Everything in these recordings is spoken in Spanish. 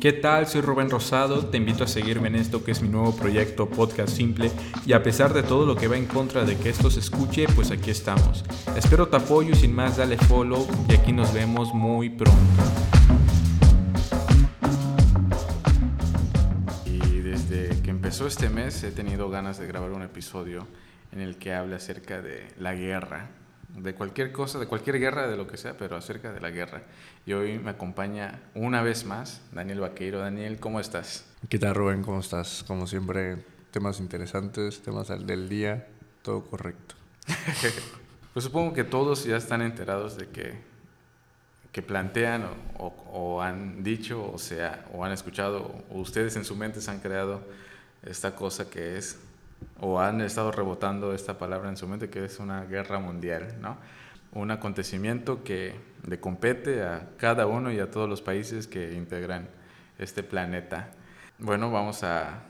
¿Qué tal? Soy Rubén Rosado, te invito a seguirme en esto que es mi nuevo proyecto Podcast Simple y a pesar de todo lo que va en contra de que esto se escuche, pues aquí estamos. Espero tu apoyo y sin más dale follow y aquí nos vemos muy pronto. Y desde que empezó este mes he tenido ganas de grabar un episodio en el que hable acerca de la guerra, de cualquier cosa, de cualquier guerra, de lo que sea, pero acerca de la guerra. Y hoy me acompaña una vez más Daniel Vaqueiro. Daniel, ¿cómo estás? ¿Qué tal, Rubén? ¿Cómo estás? Como siempre, temas interesantes, temas del día, todo correcto. pues supongo que todos ya están enterados de que, que plantean o, o, han dicho, o sea, o han escuchado, o ustedes en su mente se han creado esta cosa que es o han estado rebotando esta palabra en su mente, que es una guerra mundial, ¿no? Un acontecimiento que le compete a cada uno y a todos los países que integran este planeta. Bueno, vamos a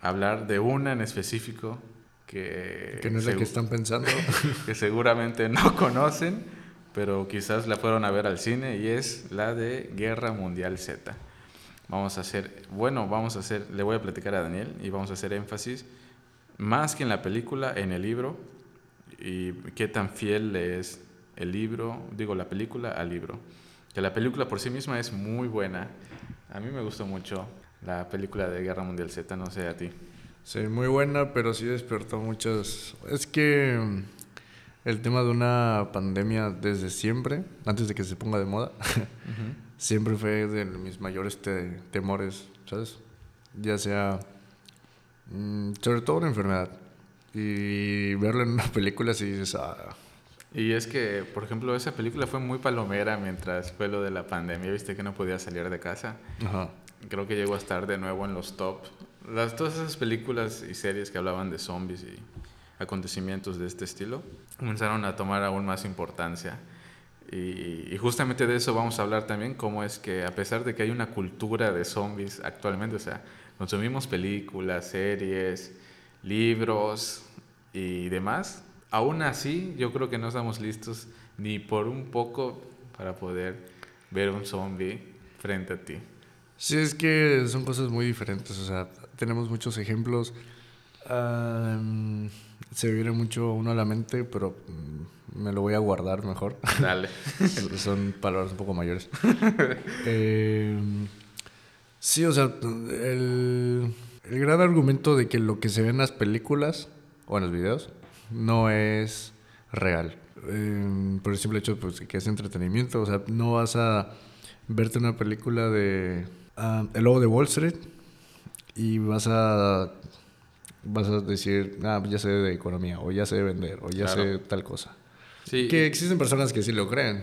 hablar de una en específico que... Que no es la que están pensando. que seguramente no conocen, pero quizás la fueron a ver al cine y es la de Guerra Mundial Z. Vamos a hacer, bueno, vamos a hacer, le voy a platicar a Daniel y vamos a hacer énfasis más que en la película, en el libro, y qué tan fiel es el libro, digo, la película al libro. Que la película por sí misma es muy buena. A mí me gustó mucho la película de Guerra Mundial Z, no sé a ti. Sí, muy buena, pero sí despertó muchos... Es que mm, el tema de una pandemia desde siempre, antes de que se ponga de moda, siempre fue de mis mayores temores, ¿sabes? Ya sea Mm, sobre todo una enfermedad. Y verlo en una película si dices, ah. Y es que, por ejemplo, esa película fue muy palomera mientras fue lo de la pandemia. Viste que no podía salir de casa. Creo que llegó a estar de nuevo en los top. Las, todas esas películas y series que hablaban de zombies y acontecimientos de este estilo comenzaron a tomar aún más importancia. Y, y, justamente de eso vamos a hablar también, cómo es que a pesar de que hay una cultura de zombies actualmente, o sea, consumimos películas, series, libros y demás, aún así yo creo que no estamos listos ni por un poco para poder ver un zombie frente a ti. Sí, es que son cosas muy diferentes, o sea, tenemos muchos ejemplos. se viene mucho uno a la mente, pero mm, me lo voy a guardar mejor. Dale. son palabras un poco mayores. eh, Sí, o sea, el, gran argumento de que lo que se ve en las películas o en los videos no es real. Em, por el simple hecho pues, que es entretenimiento. O sea, no vas a verte una película de ah, El Lobo de Wall Street y vas a vas a decir, ah, ya sé de economía, o ya sé de vender, o ya sé tal cosa. Sí. Que existen personas que sí lo creen.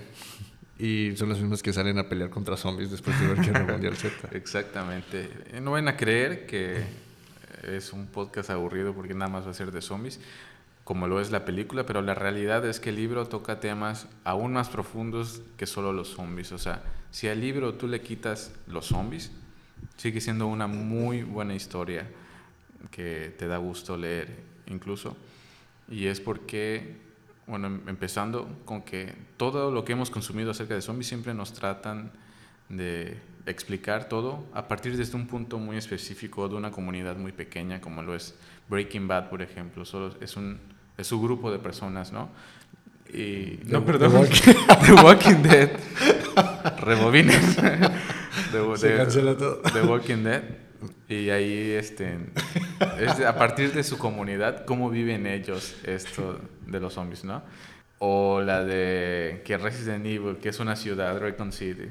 Y son las mismas que salen a pelear contra zombies después de ver Guerra Mundial Z. Exactamente. No van a creer que es un podcast aburrido porque nada más va a ser de zombies, como lo es la película, pero la realidad es que el libro toca temas aún más profundos que solo los zombies. O sea, si al libro tú le quitas los zombies, sigue siendo una muy buena historia que te da gusto leer incluso. Y es porque bueno, em, empezando con que todo lo que hemos consumido acerca de zombies siempre nos tratan de explicar todo a partir de un punto muy específico de una comunidad muy pequeña como lo es Breaking Bad, por ejemplo. Solo es un es su grupo de personas, ¿no? Y, no, perdón. The Walking, Dead. Rebobines. Se cancela todo. The Walking Dead. Y ahí, este, a partir de su comunidad, cómo viven ellos esto de los zombies, ¿no? O la de que Resident Evil, que es una ciudad, Recon City.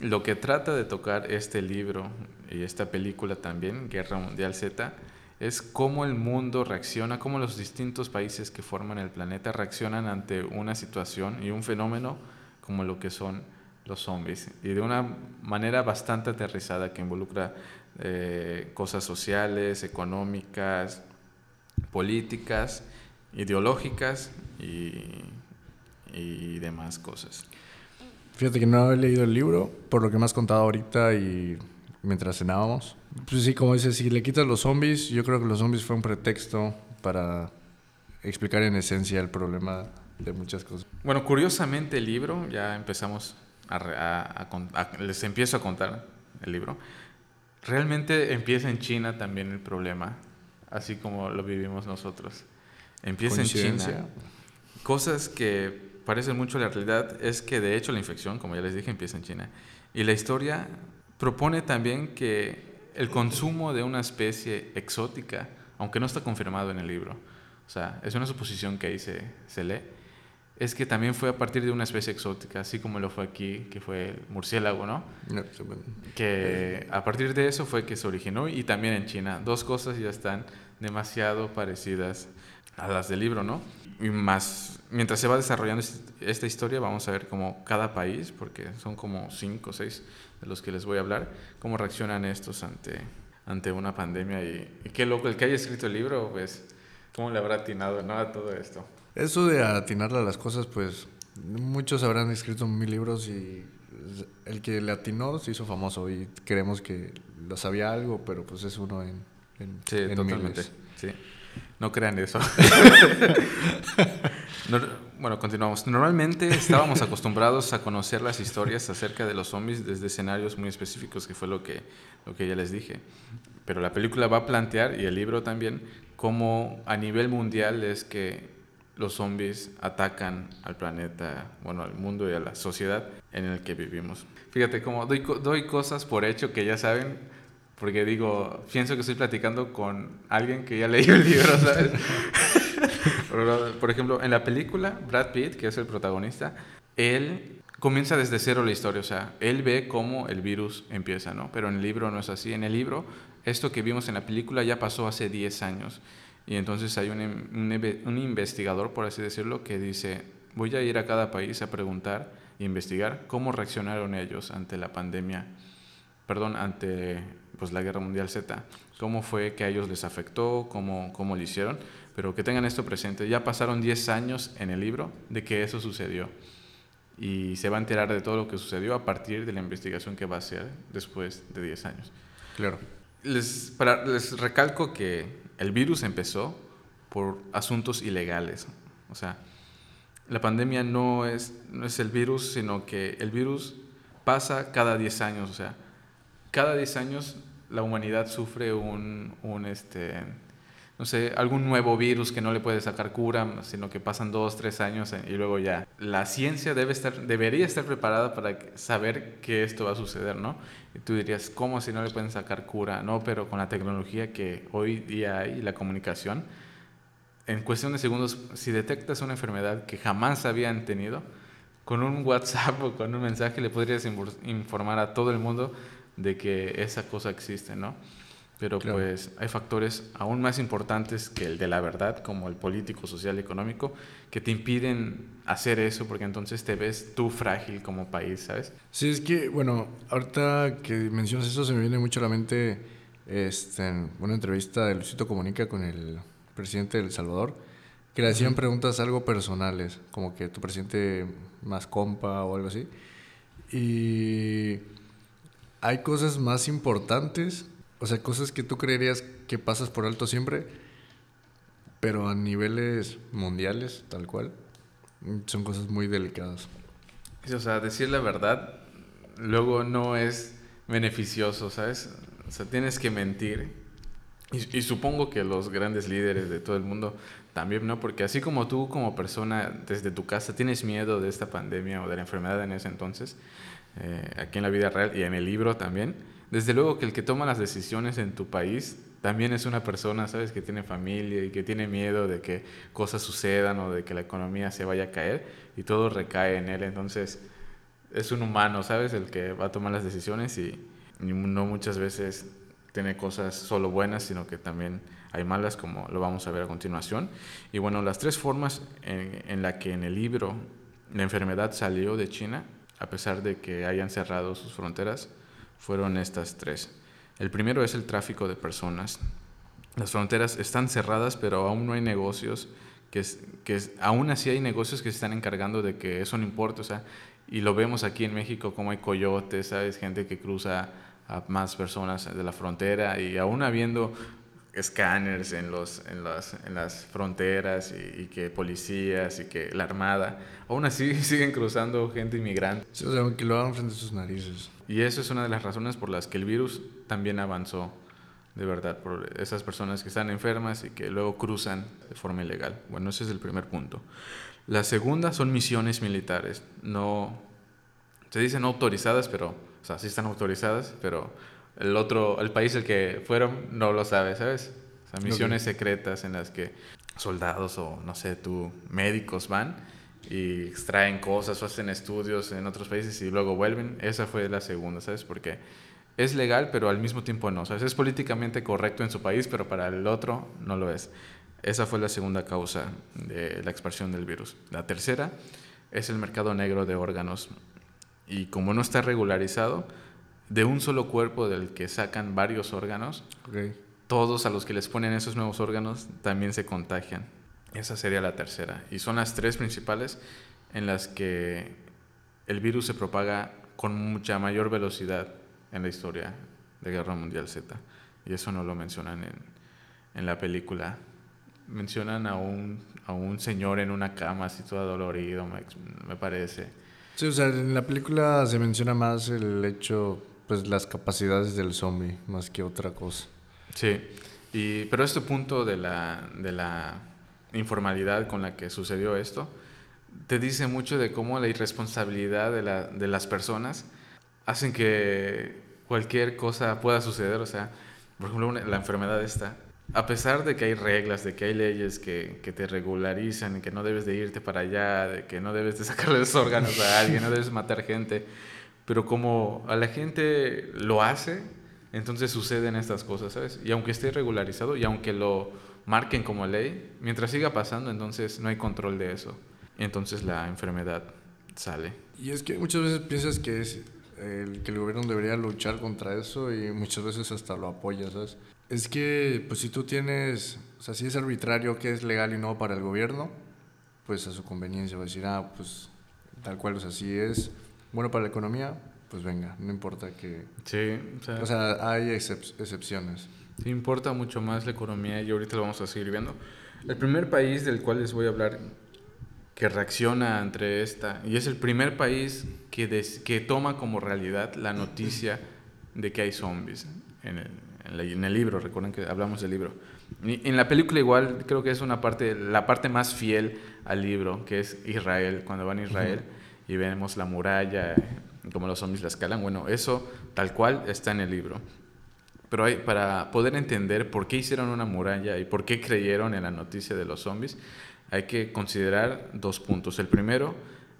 Lo que trata de tocar este libro y esta película también, Guerra Mundial Z, es cómo el mundo reacciona, cómo los distintos países que forman el planeta reaccionan ante una situación y un fenómeno como lo que son los zombies. Y de una manera bastante aterrizada que involucra eh, cosas sociales, económicas, políticas, ideológicas y, y demás cosas. Fíjate que no he leído el libro, por lo que me has contado ahorita y mientras cenábamos. Pues sí, como dices, si le quitas los zombies, yo creo que los zombies fue un pretexto para explicar en esencia el problema de muchas cosas. Bueno, curiosamente el libro, ya empezamos a, les empiezo a contar, el libro. Realmente empieza en China también el problema, así como lo vivimos nosotros. Empieza en China. Cosas que parecen mucho la realidad es que de hecho la infección, como ya les dije, empieza en China. Y la historia propone también que el consumo de una especie exótica, aunque no está confirmado en el libro, o sea, es una suposición que ahí se, se lee, es que también fue a partir de una especie exótica, así como lo fue aquí, que fue el murciélago, ¿no? Que a partir de eso fue que se originó y también en China. Dos cosas ya están demasiado parecidas a las del libro, ¿no? Y más, mientras se va desarrollando esta historia, vamos a ver cómo cada país, porque son como cinco o seis de los que les voy a hablar, cómo reaccionan estos ante, ante una pandemia. Y, y qué loco, el que haya escrito el libro, pues, cómo le habrá atinado ¿no? a todo esto. Eso de atinarle a las cosas, pues muchos habrán escrito mil libros y el que le atinó se hizo famoso y creemos que lo sabía algo, pero pues es uno en, en, sí, totalmente. Sí. No crean eso. bueno, continuamos. Normalmente estábamos acostumbrados a conocer las historias acerca de los zombies desde escenarios muy específicos, que fue lo que, lo que ya les dije. Pero la película va a plantear, y el libro también, cómo a nivel mundial es que los zombies atacan al planeta, bueno, al mundo y a la sociedad en el que vivimos. Fíjate cómo doy, doy cosas por hecho que ya saben, porque digo, pienso que estoy platicando con alguien que ya leyó el libro, ¿sabes? por ejemplo, en la película, Brad Pitt, que es el protagonista, él comienza desde cero la historia, o sea, él ve cómo el virus empieza, ¿no? Pero en el libro no es así. En el libro, esto que vimos en la película ya pasó hace 10 años. Y entonces hay un, un, investigador, por así decirlo, que dice, voy a ir a cada país a preguntar e investigar cómo reaccionaron ellos ante la pandemia, perdón, ante pues, la Guerra Mundial Z, cómo fue que a ellos les afectó, cómo, cómo lo hicieron, pero que tengan esto presente. Ya pasaron 10 años en el libro de que eso sucedió y se va a enterar de todo lo que sucedió a partir de la investigación que va a hacer después de 10 años. Claro. Les, para, les recalco que el virus empezó por asuntos ilegales. O sea, la pandemia no es, no es el virus, sino que el virus pasa cada 10 años. O sea, cada 10 años la humanidad sufre un, un este, no sé, algún nuevo virus que no le puede sacar cura, sino que pasan dos, tres años y luego ya. La ciencia debe estar, debería estar preparada para saber que esto va a suceder, ¿no? Y tú dirías, ¿cómo si no le pueden sacar cura? No, pero con la tecnología que hoy día hay y la comunicación, en cuestión de segundos, si detectas una enfermedad que jamás habían tenido, con un WhatsApp o con un mensaje le podrías informar a todo el mundo de que esa cosa existe, ¿no? Pero pues hay factores aún más importantes que el de la verdad, como el político, social y económico, que te impiden hacer eso porque entonces te ves tú frágil como país, ¿sabes? Sí, es que, bueno, ahorita que mencionas eso se me viene mucho a la mente este, una entrevista de Luisito Comunica con el presidente de El Salvador, que le hacían preguntas algo personales, como que tu presidente más compa o algo así. Y hay cosas más importantes o sea, cosas que tú creerías que pasas por alto siempre, pero a niveles mundiales, tal cual, son cosas muy delicadas. o sea, decir la verdad luego no es beneficioso, ¿sabes? O sea, tienes que mentir. Y, y, supongo que los grandes líderes de todo el mundo también, ¿no? Porque así como tú como persona desde tu casa tienes miedo de esta pandemia o de la enfermedad en ese entonces, eh, aquí en la vida real y en el libro también, desde luego que el que toma las decisiones en tu país también es una persona, ¿sabes? Que tiene familia y que tiene miedo de que cosas sucedan o de que la economía se vaya a caer y todo recae en él. Entonces, es un humano, ¿sabes? El que va a tomar las decisiones y, no muchas veces tiene cosas solo buenas, sino que también hay malas, como lo vamos a ver a continuación. Y bueno, las tres formas en, en la que en el libro la enfermedad salió de China, a pesar de que hayan cerrado sus fronteras, fueron estas tres. El primero es el tráfico de personas. Las fronteras están cerradas, pero aún no hay negocios, que, que aún así hay negocios que se están encargando de que eso no importe, o sea, y lo vemos aquí en México como hay coyotes, ¿sabes? Gente que cruza a más personas de la frontera y aún habiendo escáneres en, los, en, las, en las fronteras y, que policías y que la armada, aún así siguen cruzando gente inmigrante. O sea, que lo hagan frente a sus narices. Y eso es una de las razones por las que el virus también avanzó, de verdad, por esas personas que están enfermas y que luego cruzan de forma ilegal. Bueno, ese es el primer punto. La segunda son misiones militares. No, se dicen no autorizadas, pero, o sea, sí están autorizadas, pero el otro, el país el que fueron no lo sabe, ¿sabes? O sea, misiones secretas en las que soldados o, no sé, tú, médicos van y extraen cosas o hacen estudios en otros países y luego vuelven. Esa fue la segunda, ¿sabes? Porque es legal, pero al mismo tiempo no. ¿sabes? Es políticamente correcto en su país, pero para el otro no lo es. Esa fue la segunda causa de la expansión del virus. La tercera es el mercado negro de órganos. Y como no está regularizado, de un solo cuerpo del que sacan varios órganos, todos a los que les ponen esos nuevos órganos también se contagian. Esa sería la tercera. Y son las tres principales en las que el virus se propaga con mucha mayor velocidad en la historia de Guerra Mundial Z. Y eso no lo mencionan en, en la película. Mencionan a un, a un señor en una cama así todo dolorido, me, me parece. Sí, o sea, en la película se menciona más el hecho, pues las capacidades del zombie, más que otra cosa. Sí, y, pero este punto de la, de la informalidad con la que sucedió esto, te dice mucho de cómo la irresponsabilidad de, la, de las personas hacen que cualquier cosa pueda suceder. O sea, por ejemplo, la enfermedad esta, a pesar de que hay reglas, de que hay leyes que, que, te regularizan que no debes de irte para allá, de que no debes de sacarle los órganos a alguien, no debes matar gente, pero como a la gente lo hace, entonces suceden estas cosas, ¿sabes? Y aunque esté regularizado y aunque lo marquen como ley, mientras siga pasando, entonces no hay control de eso. Entonces la enfermedad sale. Y es que muchas veces piensas que es el, que el gobierno debería luchar contra eso y muchas veces hasta lo apoya, ¿sabes? Es que, pues si tú tienes, o sea, si es arbitrario que es legal y no para el gobierno, pues a su conveniencia va a decir, ah, pues tal cual, o sea, si es bueno para la economía, pues venga, no importa que... Sí, o sea, o sea hay excepciones. Sí, importa mucho más la economía y ahorita lo vamos a seguir viendo. El primer país del cual les voy a hablar que reacciona ante esta, y es el primer país que, que toma como realidad la noticia de que hay zombies en el, en, el libro, recuerden que hablamos del libro. Y en la película igual creo que es una parte, la parte más fiel al libro, que es Israel, cuando van a Israel y vemos la muralla, como los zombies la escalan, bueno, eso tal cual está en el libro. Pero hay, para poder entender por qué hicieron una muralla y por qué creyeron en la noticia de los zombies, hay que considerar dos puntos. El primero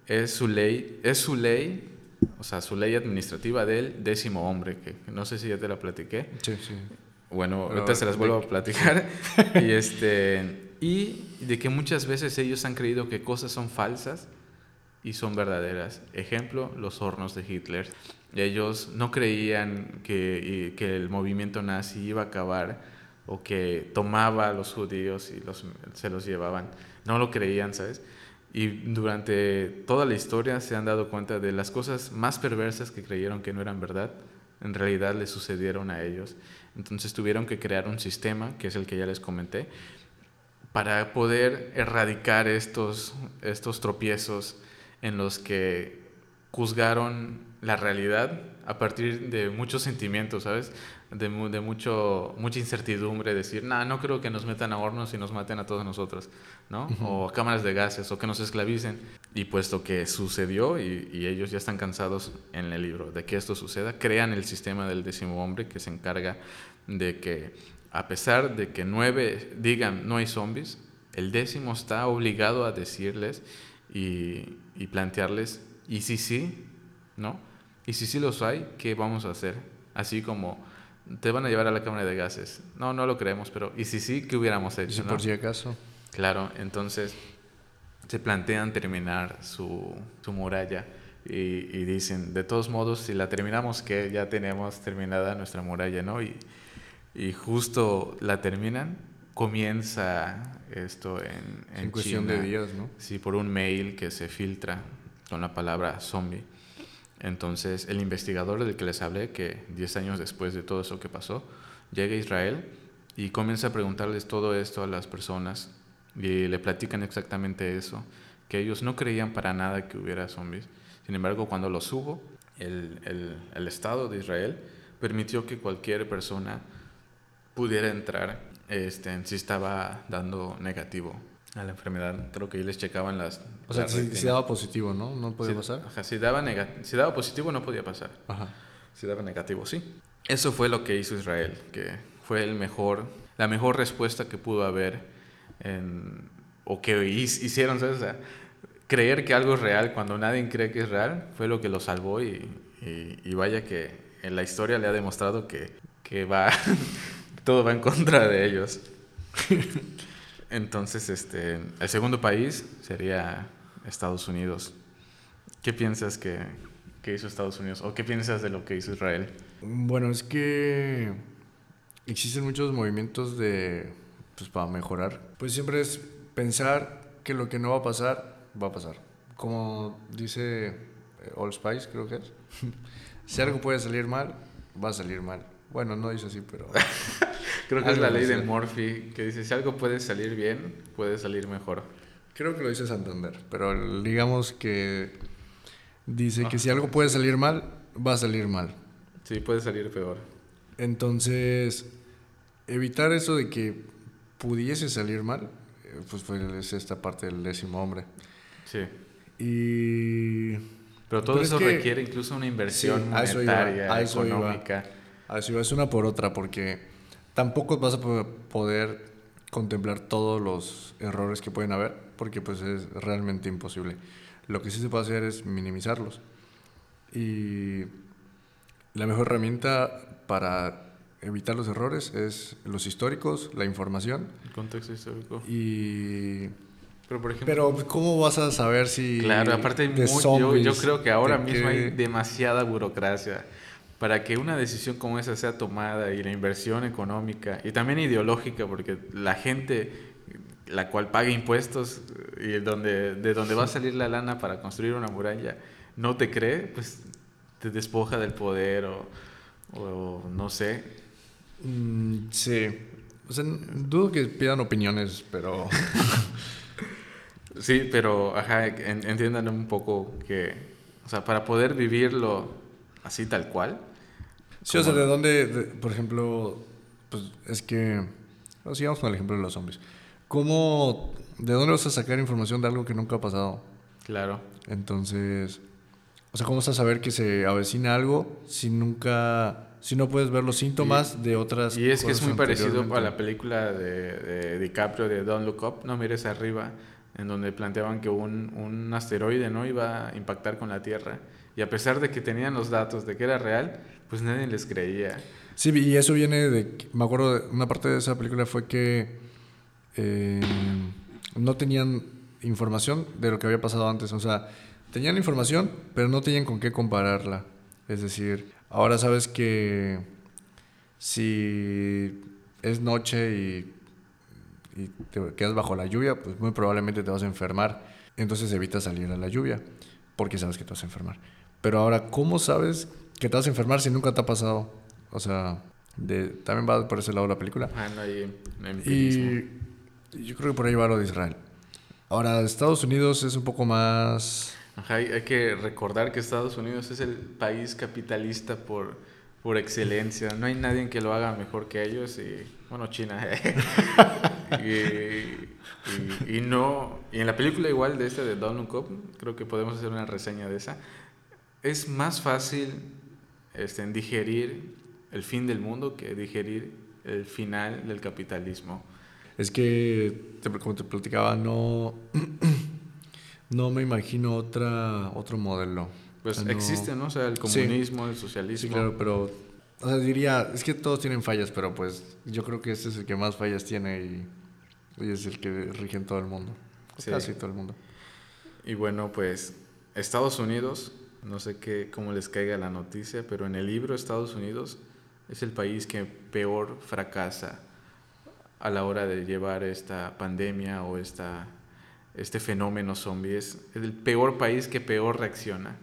es su ley, es su ley, o sea, su ley administrativa del décimo hombre, que no sé si ya te la platiqué. Sí, sí. Bueno, ahorita se las vuelvo a platicar. y, este, y de que muchas veces ellos han creído que cosas son falsas y son verdaderas. Ejemplo, los hornos de Hitler. Ellos no creían que, que el movimiento nazi iba a acabar o que tomaba a los judíos y los, se los llevaban. No lo creían, ¿sabes? Y durante toda la historia se han dado cuenta de las cosas más perversas que creyeron que no eran verdad, en realidad les sucedieron a ellos. Entonces tuvieron que crear un sistema, que es el que ya les comenté, para poder erradicar estos, estos tropiezos en los que juzgaron la realidad a partir de muchos sentimientos, ¿sabes? De, de mucho, mucha incertidumbre, decir, nah, no creo que nos metan a hornos y nos maten a todos nosotros, ¿no? O a cámaras de gases, o que nos esclavicen. Y puesto que sucedió y, y, ellos ya están cansados en el libro de que esto suceda, crean el sistema del décimo hombre que se encarga de que, a pesar de que nueve digan no hay zombies, el décimo está obligado a decirles y, y plantearles, ¿y si sí? ¿No? ¿Y si sí los hay? ¿Qué vamos a hacer? Así como te van a llevar a la cámara de gases. No, no lo creemos, pero ¿y si sí? ¿Qué hubiéramos hecho? por si acaso. Claro, entonces se plantean terminar su, su muralla y, y, dicen, de todos modos, si la terminamos, que ya tenemos terminada nuestra muralla, ¿no? Y, y justo la terminan, comienza esto en, en, en cuestión de días, ¿no? Sí, por un mail que se filtra con la palabra zombie. Entonces, el investigador del que les hablé, que 10 años después de todo eso que pasó, llega a Israel y comienza a preguntarles todo esto a las personas y le platican exactamente eso, que ellos no creían para nada que hubiera zombies. Sin embargo, cuando los hubo, el, el, Estado de Israel permitió que cualquier persona pudiera entrar este, si estaba dando negativo a la enfermedad. Creo que ahí les checaban las... O sea, las si, si daba positivo, ¿no? No podía pasar. ajá, si, daba si daba positivo no podía pasar. Ajá. Si daba negativo, sí. Eso fue lo que hizo Israel, que fue el mejor, la mejor respuesta que pudo haber en- o que hicieron, ¿sabes? O sea, creer que algo es real cuando nadie cree que es real fue lo que lo salvó y, y- y vaya que en la historia le ha demostrado que, que va, todo va en contra de ellos. Entonces, este, el segundo país sería Estados Unidos. ¿Qué piensas que, que hizo Estados Unidos? ¿O qué piensas de lo que hizo Israel? Bueno, es que existen muchos movimientos de pues para mejorar. Pues siempre es pensar que lo que no va a pasar va a pasar. Como dice eh, Old Spice, creo que es. si algo puede salir mal, va a salir mal. Bueno, no dice así, pero Creo que es la ley de. Murphy, que dice, si algo puede salir bien, puede salir mejor. creo que lo dice Santander. Pero digamos que dice que si algo puede salir mal, va a salir mal. Sí, puede salir peor. Entonces, evitar eso de que pudiese salir mal, eh, pues fue es esta parte del décimo hombre. Sí. Y Pero todo Pero es eso que- requiere incluso una inversión Sí, a eso iba, monetaria, a eso iba. Así es una por otra, porque tampoco vas a po- poder contemplar todos los errores que pueden haber, porque pues es realmente imposible. Lo que sí se puede hacer es minimizarlos. Y la mejor herramienta para evitar los errores es los históricos, la información El contexto histórico. y Pero, por ejemplo... Pero, ¿cómo vas a saber si. Claro, aparte hay de muy- yo, yo creo que ahora mismo hay qué- demasiada burocracia para que una decisión como esa sea tomada y la inversión económica y también ideológica, porque la gente la cual paga impuestos y donde, de donde va a salir la lana para construir una muralla no te cree, pues te despoja del poder o, o no sé. Mm, sí. O sea, dudo que pidan opiniones, pero. Sí, pero ajá, en- entiendan un poco que, o sea, para poder vivirlo así tal cual, Sí, o sea, ¿de dónde, de- por ejemplo, pues es que, bueno, sigamos con el ejemplo de los zombies. ¿Cómo, de dónde vas a sacar información de algo que nunca ha pasado? claro. Entonces, o sea, ¿cómo vas a saber que se avecina algo si nunca, si no puedes ver los síntomas de otras Y es que es cosas muy parecido a la película de, de DiCaprio de Don't Look Up, No mires arriba, en donde planteaban que un, un asteroide no iba a impactar con la Tierra. Y a pesar de que tenían los datos de que era real, pues nadie les creía. Sí, y eso viene de, me acuerdo, de una parte de esa película fue que eh, no tenían información de lo que había pasado antes. O sea, tenían información, pero no tenían con qué compararla. Es decir, ahora sabes que si es noche y, y te quedas bajo la lluvia, pues muy probablemente te vas a enfermar. Entonces evitas salir a la lluvia, porque sabes que te vas a enfermar. Pero ahora, ¿cómo sabes que te vas a enfermar si nunca te ha pasado? O sea, de, también va por ese lado la película. Ah, no hay no hay empirismo. Y, yo creo que por ahí va lo de Israel. Ahora, Estados Unidos es un poco más... Ajá, hay, hay que recordar que Estados Unidos es el país capitalista por, por excelencia. No hay nadie que lo haga mejor que ellos y, bueno, China. y, y- y no, y en la película igual de este de Don't Look Up, creo que podemos hacer una reseña de esa. Es más fácil este, en digerir el fin del mundo que digerir el final del capitalismo. Es que, como te platicaba, no, no me imagino otra, otro modelo. Pues O sea, existe, ¿no? O sea, el Sí. comunismo, el socialismo. Sí, claro, pero... O sea, diría, es que todos tienen fallas, pero pues yo creo que este es el que más fallas tiene y, y es el que rige en todo el mundo. Sí. Casi todo el mundo. Y bueno, pues Estados Unidos, no sé qué, cómo les caiga la noticia, pero en el libro Estados Unidos es el país que peor fracasa a la hora de llevar esta pandemia o esta, este fenómeno zombie. Es el peor país que peor reacciona.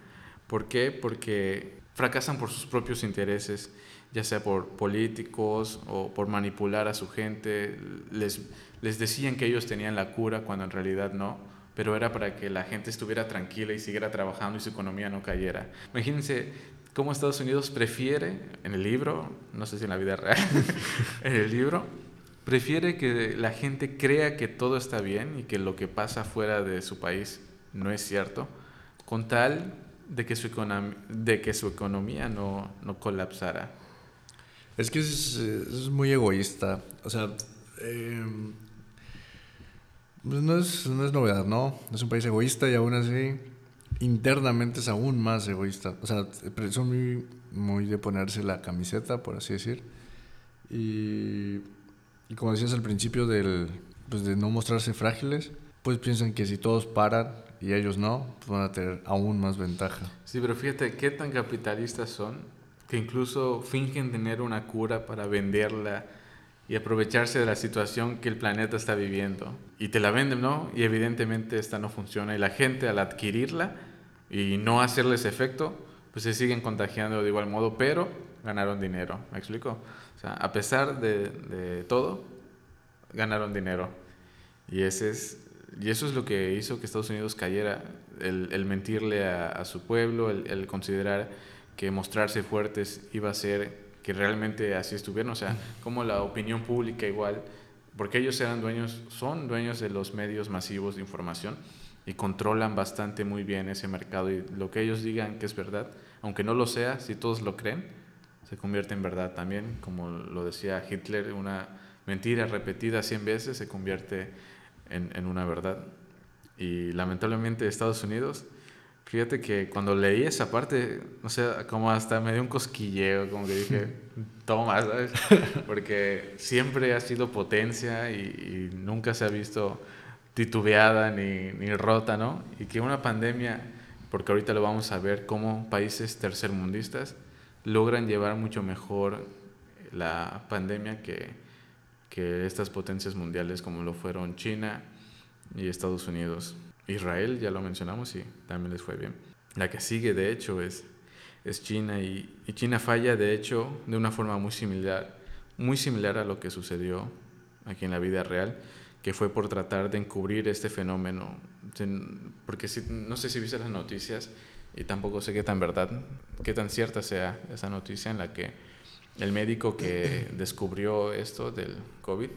¿Por qué? Porque fracasan por sus propios intereses, ya sea por políticos o por manipular a su gente. Les, les decían que ellos tenían la cura cuando en realidad no pero era para que la gente estuviera tranquila y siguiera trabajando y su economía no cayera. Imagínense cómo Estados Unidos prefiere, en el libro, no sé si en la vida real, en el libro, prefiere que la gente crea que todo está bien y que lo que pasa fuera de su país no es cierto, con tal de que su, de que su economía no, no colapsara. Es que es, es, muy egoísta. O sea, em, pues no, es, no es novedad, ¿no? Es un país egoísta y aún así internamente es aún más egoísta. O sea, son muy, muy de ponerse la camiseta, por así decir. Y, y como decías al principio del, pues de no mostrarse frágiles, pues piensan que si todos paran y ellos no, pues van a tener aún más ventaja. Sí, pero fíjate qué tan capitalistas son que incluso fingen tener una cura para venderla y aprovecharse de la situación que el planeta está viviendo. Y te la venden, ¿no? Y evidentemente esta no funciona. Y la gente al adquirirla y no hacerles efecto, pues se siguen contagiando de igual modo, pero ganaron dinero. ¿Me explico? O sea, a pesar de, todo, ganaron dinero. Y ese es y eso es lo que hizo que Estados Unidos cayera, el, mentirle a, su pueblo, el, considerar que mostrarse fuertes iba a ser que realmente así estuvieran, o sea, como la opinión pública igual, porque ellos eran dueños, son dueños de los medios masivos de información y controlan bastante muy bien ese mercado y lo que ellos digan que es verdad, aunque no lo sea, si todos lo creen, se convierte en verdad también, como lo decía Hitler, una mentira repetida 100 veces se convierte en, en una verdad. Y lamentablemente Estados Unidos, fíjate que cuando leí esa parte, no sé, como hasta me dio un cosquilleo, como que dije, toma, ¿sabes? Porque siempre ha sido potencia y, nunca se ha visto titubeada ni, ni, rota, ¿no? Y que una pandemia, porque ahorita lo vamos a ver, cómo países tercermundistas logran llevar mucho mejor la pandemia que, que estas potencias mundiales como lo fueron China y Estados Unidos. Israel, ya lo mencionamos, y también les fue bien. La que sigue, de hecho, es, China y, y China falla, de hecho, de una forma muy similar, muy similar a lo que sucedió aquí en la vida real, que fue por tratar de encubrir este fenómeno. Porque si, no sé si viste las noticias y tampoco sé qué tan verdad, qué tan cierta sea esa noticia en la que el médico que descubrió esto del COVID,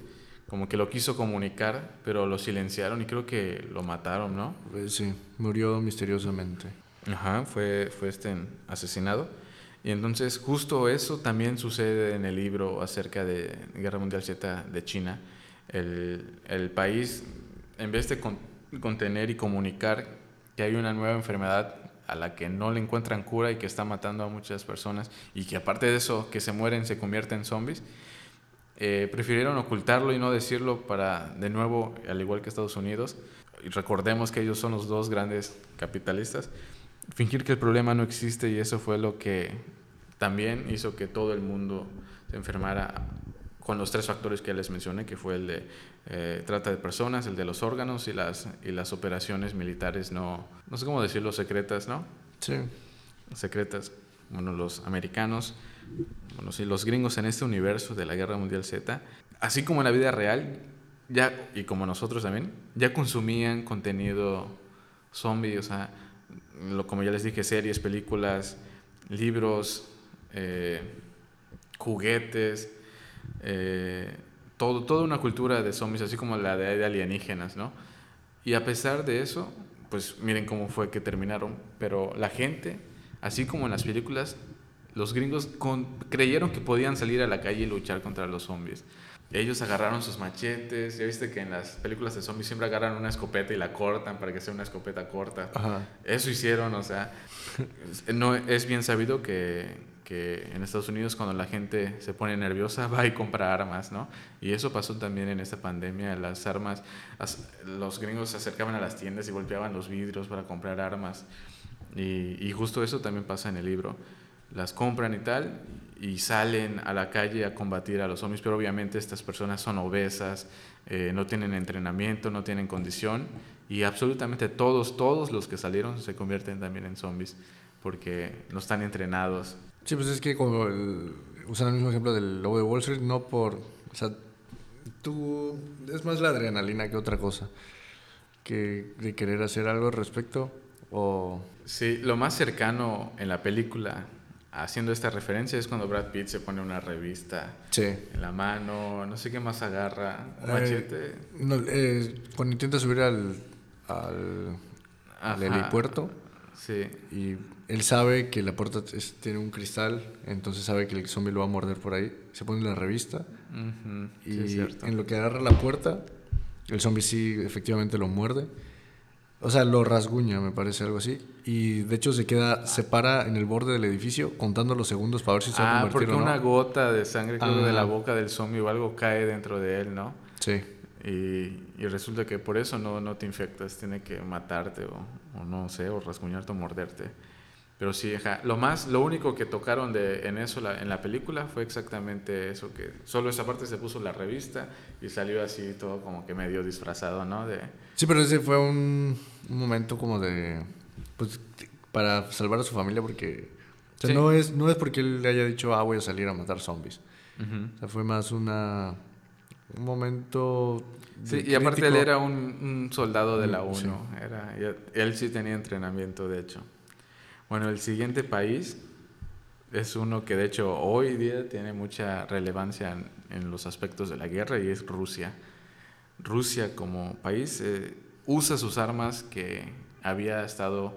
como que lo quiso comunicar, pero lo silenciaron y creo que lo mataron, ¿no? Pues sí, murió misteriosamente. Ajá, fue, fue este asesinado. Y entonces justo eso también sucede en el libro acerca de Guerra Mundial Z de China. El, el país, en vez de contener y comunicar que hay una nueva enfermedad a la que no le encuentran cura y que está matando a muchas personas y que aparte de eso, que se mueren, se convierten en zombies, eh, prefirieron ocultarlo y no decirlo para, de nuevo, al igual que Estados Unidos, y recordemos que ellos son los dos grandes capitalistas, fingir que el problema no existe y eso fue lo que también hizo que todo el mundo se enfermara con los tres factores que les mencioné, que fue el de eh, trata de personas, el de los órganos y las, y las operaciones militares no, no sé cómo decirlo, secretas, ¿no? Sí. Secretas. Bueno, los americanos, bueno, sí, los gringos en este universo de la Guerra Mundial Z, así como en la vida real, ya, y como nosotros también, ya consumían contenido zombie, o sea, lo, como ya les dije, series, películas, libros, eh, juguetes, eh, todo, toda una cultura de zombies, así como la de, alienígenas, ¿no? Y a pesar de eso, pues miren cómo fue que terminaron, pero la gente, así como en las películas, los gringos creyeron que podían salir a la calle y luchar contra los zombies. Ellos agarraron sus machetes, ya viste que en las películas de zombies siempre agarran una escopeta y la cortan para que sea una escopeta corta. Eso hicieron, o sea, no es bien sabido que, que en Estados Unidos cuando la gente se pone nerviosa va y compra armas, ¿no? Y eso pasó también en esta pandemia, las armas, los gringos se acercaban a las tiendas y golpeaban los vidrios para comprar armas. Y, y justo eso también pasa en el libro. Las compran y tal, y salen a la calle a combatir a los zombies, pero obviamente estas personas son obesas, eh, no tienen entrenamiento, no tienen condición, y absolutamente todos, todos los que salieron se convierten también en zombies, porque no están entrenados Sí, pues es que como el, usan el mismo ejemplo del lobo de Wall Street, no por... O sea, tú... Es más la adrenalina que otra cosa. que, de querer hacer algo al respecto. O... Sí, lo más cercano en la película haciendo esta referencia es cuando Brad Pitt se pone una revista en la mano, no sé qué más agarra, un eh, machete. Eh, cuando intenta subir al, al, helipuerto. Sí. Y él sabe que la puerta tiene un cristal, entonces sabe que el zombie lo va a morder por ahí. Se pone la revista. y en lo que agarra la puerta, el zombie sí efectivamente lo muerde. O sea, lo rasguña, me parece algo así. Y de hecho se queda, se para en el borde del edificio contando los segundos para ver si se va a ah, convertir porque una gota de sangre de la ah. boca del zombie o algo cae dentro de él, ¿no? Sí. Y, y resulta que por eso no, no te infectas, tiene que matarte o, o no sé, o rasguñarte o morderte. Pero sí, lo más, lo único que tocaron de, en eso en la película fue exactamente eso, que solo esa parte se puso la revista y salió así todo como que medio disfrazado, ¿no? De... Sí, pero ese fue un, un momento como de, pues, para salvar a su familia porque, o sea, no, es, no es porque él le haya dicho, ah, voy a salir a matar zombies. O sea, fue más una, un momento... Sí, y aparte él era un, un soldado de la ONU, era, él sí tenía entrenamiento, de hecho. Bueno, el siguiente país es uno que de hecho hoy día tiene mucha relevancia en, los aspectos de la guerra y es Rusia. Rusia como país eh, usa sus armas que había estado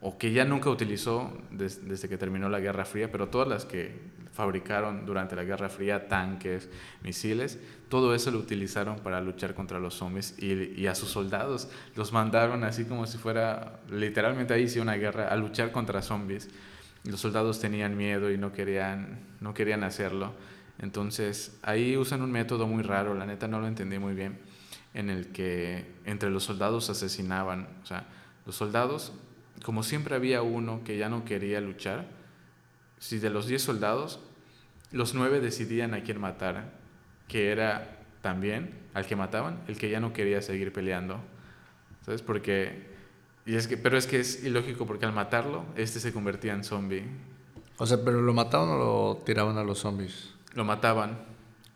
o que ya nunca utilizó desde que terminó la Guerra Fría, pero todas las que fabricaron durante la Guerra Fría, tanques, misiles, todo eso lo utilizaron para luchar contra los zombies y, a sus soldados los mandaron así como si fuera, literalmente ahí sí una guerra, a luchar contra zombies. Los soldados tenían miedo y no querían, no querían hacerlo. Entonces ahí usan un método muy raro, la neta no lo entendí muy bien, en el que entre los soldados asesinaban. O sea, los soldados, como siempre había uno que ya no quería luchar, si de los 10 soldados, los 9 decidían a quién matar, que era también al que mataban, el que ya no quería seguir peleando. ¿Sabes? Porque. Y es que, pero es que es ilógico porque al matarlo, este se convertía en zombie. O sea, pero lo mataban o lo tiraban a los zombies. Lo mataban.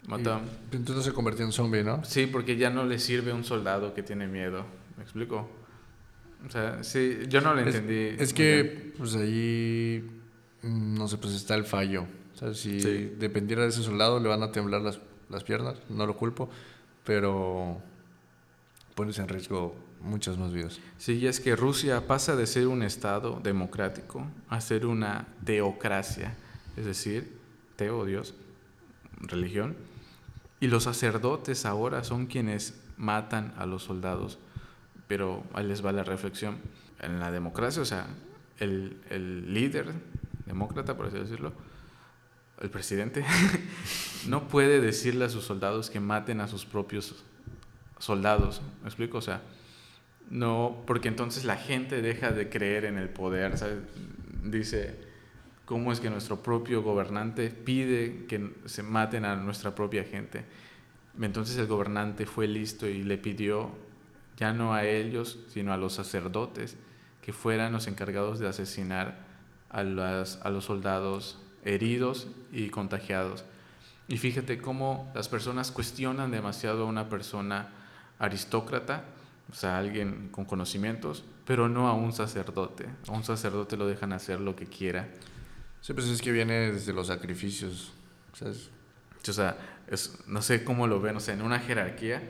Mataban. entonces se convertía en zombie, ¿no? Sí, porque ya no le sirve un soldado que tiene miedo. ¿Me explico? O sea, sí, yo no lo entendí. Es que, pues ahí Mm, no sé, pues está el fallo. O sea, si dependiera de ese soldado, le van a temblar las, las piernas, no lo culpo, pero pones en riesgo muchas más vidas. Sí, y es que Rusia pasa de ser un Estado democrático a ser una teocracia, es decir, teo, Dios, religión, y los sacerdotes ahora son quienes matan a los soldados. Pero ahí les va la reflexión. En la democracia, o sea, el, el líder demócrata, por así decirlo, el presidente, no puede decirle a sus soldados que maten a sus propios soldados. ¿Me explico? O sea, no, porque entonces la gente deja de creer en el poder. Dice, ¿cómo es que nuestro propio gobernante pide que se maten a nuestra propia gente? Entonces el gobernante fue listo y le pidió, ya no a ellos, sino a los sacerdotes, que fueran los encargados de asesinar a, las, a los soldados heridos y contagiados. Y fíjate cómo las personas cuestionan demasiado a una persona aristócrata, o sea, alguien con conocimientos, pero no a un sacerdote. A un sacerdote lo dejan hacer lo que quiera. Sí, pues es que viene desde los sacrificios. O sea, es, no sé cómo lo ven, o sea, en una jerarquía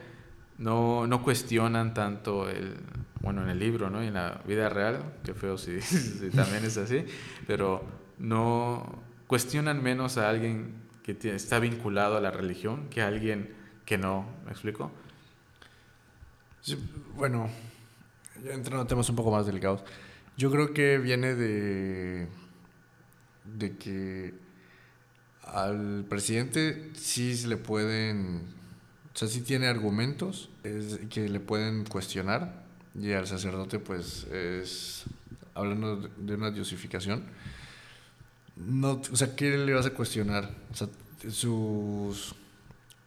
no, no cuestionan tanto el, bueno, en el libro, ¿no? Y en la vida real, que feo si, también es así, pero no cuestionan menos a alguien que está vinculado a la religión que a alguien que no, ¿me explico? bueno, ya entrando en temas un poco más delicados, yo creo que viene de, de que al presidente sí le pueden o sea, sí tiene argumentos que le pueden cuestionar y al sacerdote pues es, hablando de una diosificación, no, o sea, ¿qué le vas a cuestionar? O sea, sus,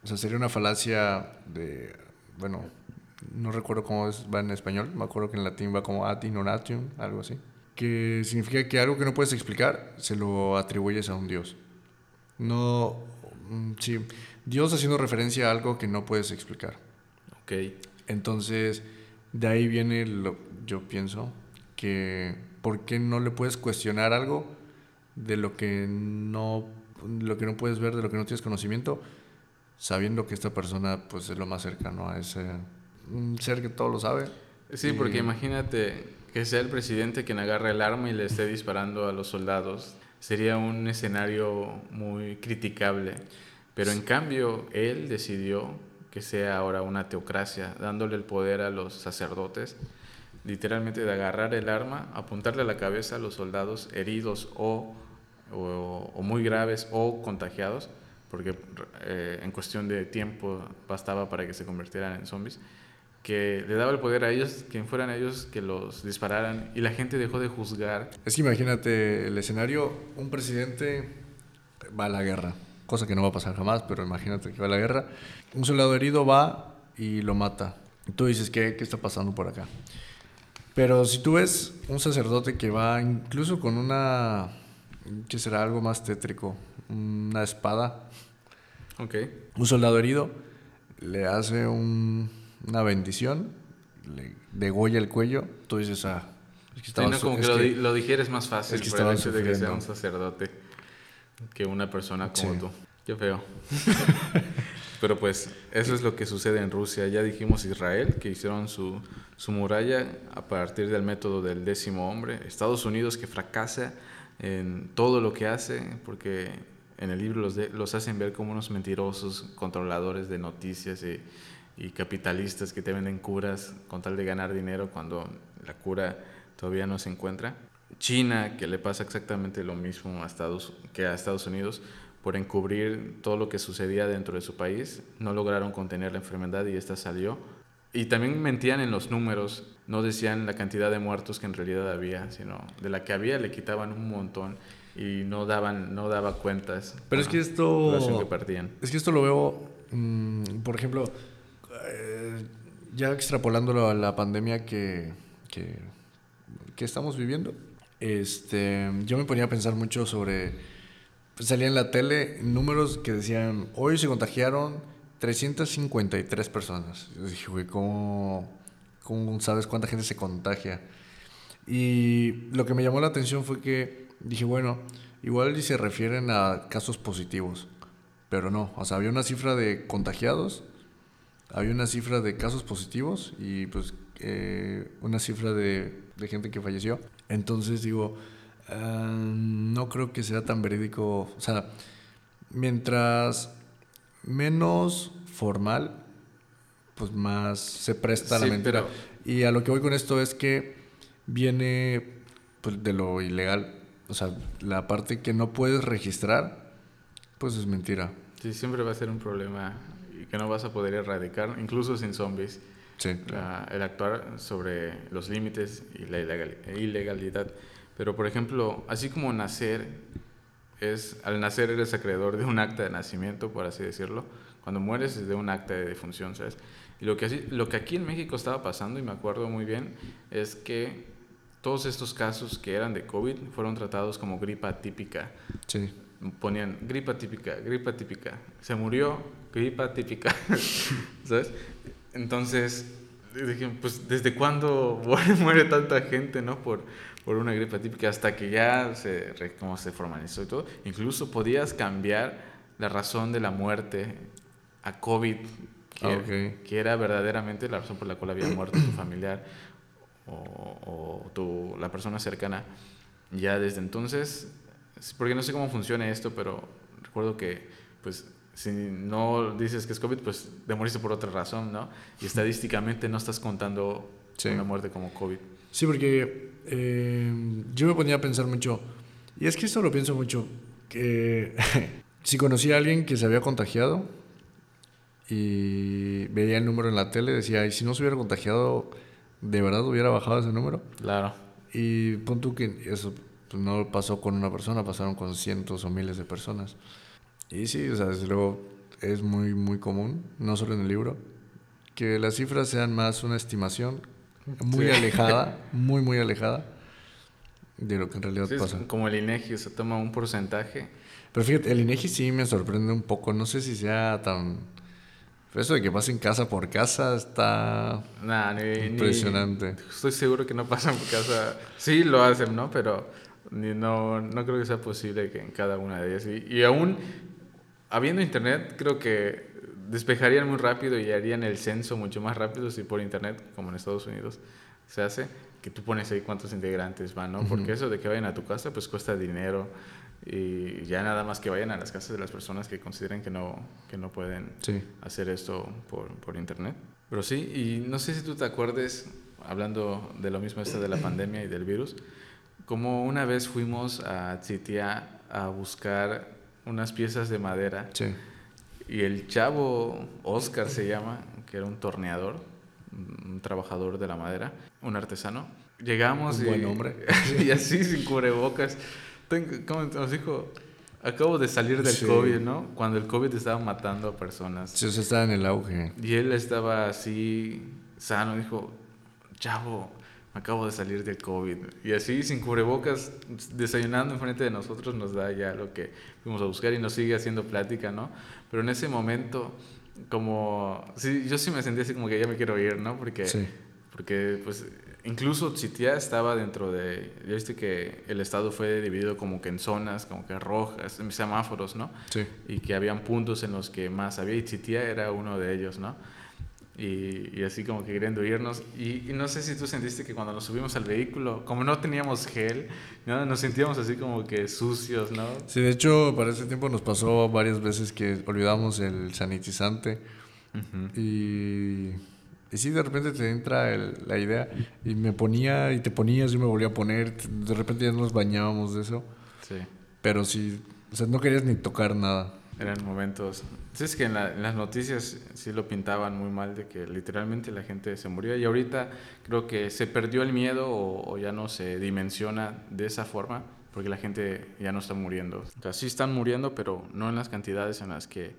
sería una falacia de, bueno, no recuerdo cómo es, va en español, me acuerdo que en latín va como ad inonatium, algo así, que significa que algo que no puedes explicar se lo atribuyes a un dios. No, mm, sí Dios haciendo referencia a algo que no puedes explicar. Ok. Entonces, de ahí viene lo, yo pienso, que ¿por qué no le puedes cuestionar algo de lo que no, lo que no puedes ver, de lo que no tienes conocimiento, sabiendo que esta persona pues es lo más cercano a ese ser que todo lo sabe? Sí, porque imagínate que sea el presidente quien agarra el arma y le esté disparando a los soldados. Sería un escenario muy criticable. Pero en cambio, él decidió que sea ahora una teocracia, dándole el poder a los sacerdotes, literalmente de agarrar el arma, apuntarle a la cabeza a los soldados heridos o, o, muy graves o contagiados, porque eh, en cuestión de tiempo bastaba para que se convirtieran en zombies, que le daba el poder a ellos, quien fueran ellos que los dispararan, y la gente dejó de juzgar. Es que imagínate el escenario, un presidente va a la guerra cosa que no va a pasar jamás, pero imagínate que va a la guerra, un soldado herido va y lo mata. Y tú dices, ¿qué, ¿qué está pasando por acá? Pero si tú ves un sacerdote que va incluso con una, que será algo más tétrico, una espada, okay. un soldado herido, le hace un, una bendición, le degolla el cuello, tú dices, ah, es que estaba sí, no, como que, lo, lo, digieres más fácil es que por el hecho de que sea un sacerdote que una persona como tú. Qué feo. Pero pues eso es lo que sucede en Rusia. Ya dijimos Israel, que hicieron su, su muralla a partir del método del décimo hombre. Estados Unidos, que fracasa en todo lo que hace, porque en el libro los, los hacen ver como unos mentirosos, controladores de noticias y, y capitalistas que te venden curas con tal de ganar dinero cuando la cura todavía no se encuentra. China, que le pasa exactamente lo mismo a Estados, que a Estados Unidos, por encubrir todo lo que sucedía dentro de su país, no lograron contener la enfermedad y esta salió. Y también mentían en los números, no decían la cantidad de muertos que en realidad había, sino de la que había le quitaban un montón y no daban no daba cuentas. Pero es que esto que Es que esto lo veo, mm, por ejemplo, eh, ya extrapolándolo a la pandemia que, que, estamos viviendo este, yo me ponía a pensar mucho sobre, pues, salía en la tele números que decían, hoy se contagiaron 353 personas. Yo dije, güey, ¿cómo, ¿cómo sabes cuánta gente se contagia? Y lo que me llamó la atención fue que dije, bueno, igual se refieren a casos positivos, pero no, o sea, había una cifra de contagiados, había una cifra de casos positivos y pues eh, una cifra de, de, gente que falleció. Entonces digo, ah, no creo que sea tan verídico. O sea, mientras menos formal, pues más se presta la mentira. Y a lo que voy con esto es que viene pues, de lo ilegal. O sea, la parte que no puedes registrar, pues es mentira. Sí, siempre va a ser un problema que no vas a poder erradicar, incluso sin zombies el actuar sobre los límites y la ilegalidad. Pero, por ejemplo, así como nacer, es, al nacer eres acreedor de un acta de nacimiento, por así decirlo, cuando mueres es de un acta de defunción, ¿sabes? Y lo que, así, lo que aquí en México estaba pasando, y me acuerdo muy bien, es que todos estos casos que eran de COVID fueron tratados como gripa típica. Sí. Ponían gripa típica, gripa típica. Se murió, gripa típica. ¿Sabes? Entonces, dije, pues, ¿desde cuándo muere tanta gente, no? Por, por una gripe típica, hasta que ya se, como se formalizó y todo. Incluso podías cambiar la razón de la muerte a COVID, que, ah, que era verdaderamente la razón por la cual había muerto tu familiar o, o tu, la persona cercana. Ya desde entonces, porque no sé cómo funciona esto, pero recuerdo que, pues, si no dices que es COVID, pues te moriste por otra razón, ¿no? Y estadísticamente no estás contando una muerte como COVID. Sí, porque eh, yo me ponía a pensar mucho, y es que esto lo pienso mucho, que si conocía a alguien que se había contagiado y veía el número en la tele, decía, y si no se hubiera contagiado, ¿de verdad hubiera bajado ese número? Claro. Y pon tú que eso pues, no pasó con una persona, pasaron con cientos o miles de personas. Y sí, o sea, desde luego es muy, muy común, no solo en el libro, que las cifras sean más una estimación muy alejada, muy, muy alejada de lo que en realidad pasa. como el INEGI, se toma un porcentaje. Pero fíjate, el INEGI sí me sorprende un poco, no sé si sea tan eso de que pasen casa por casa está Nah, ni- ni- impresionante. estoy seguro que no pasan por casa. Sí lo hacen, ¿no? Pero ni- no, no creo que sea posible que en cada una de ellas. Y, y aún habiendo internet, creo que despejarían muy rápido y harían el censo mucho más rápido si por internet, como en Estados Unidos se hace, que tú pones ahí cuántos integrantes van, ¿no? Porque eso de que vayan a tu casa, pues cuesta dinero. Y ya nada más que vayan a las casas de las personas que consideren que no, que no pueden Sí. hacer esto por, por internet. Pero sí, y no sé si tú te acuerdes, hablando de lo mismo esto de la pandemia y del virus, como una vez fuimos a Tsitia a buscar unas piezas de madera Sí. y el chavo Oscar se llama, que era un torneador, un trabajador de la madera, un artesano. Llegamos Un y, buen hombre. y así sin cubrebocas. ¿Cómo nos dijo? Acabo de salir del Sí. COVID, ¿no? Cuando el COVID estaba matando a personas. Sí, o sea, está en el auge. Y él estaba así sano, dijo, chavo, acabo de salir del COVID. Y así, sin cubrebocas, desayunando enfrente de nosotros, nos da ya lo que fuimos a buscar y nos sigue haciendo plática, ¿no? Pero en ese momento, como, sí, yo sí me sentí así como que ya me quiero ir, ¿no? Porque, Sí. porque pues, incluso Chitia estaba dentro de, ya viste que el estado fue dividido como que en zonas, como que rojas, en semáforos, ¿no? Sí. y que habían puntos en los que más había y Chitia era uno de ellos, ¿no? Y, y así como que queriendo irnos. Y, y no sé si tú sentiste que cuando nos subimos al vehículo, como no teníamos gel, ¿no? nos sentíamos así como que sucios, ¿no? Sí, de hecho, para ese tiempo nos pasó varias veces que olvidamos el sanitizante y, y sí, de repente te entra el- la idea y me ponía y te ponías, yo me volvía a poner, de repente ya nos bañábamos de eso, Sí, pero sí, o sea, no querías ni tocar nada. eran momentos... Es que en, la- en las noticias sí lo pintaban muy mal de que literalmente la gente se murió y ahorita creo que se perdió el miedo o, o ya no se dimensiona de esa forma porque la gente ya no está muriendo. O sea, sí están muriendo, pero no en las cantidades en las que,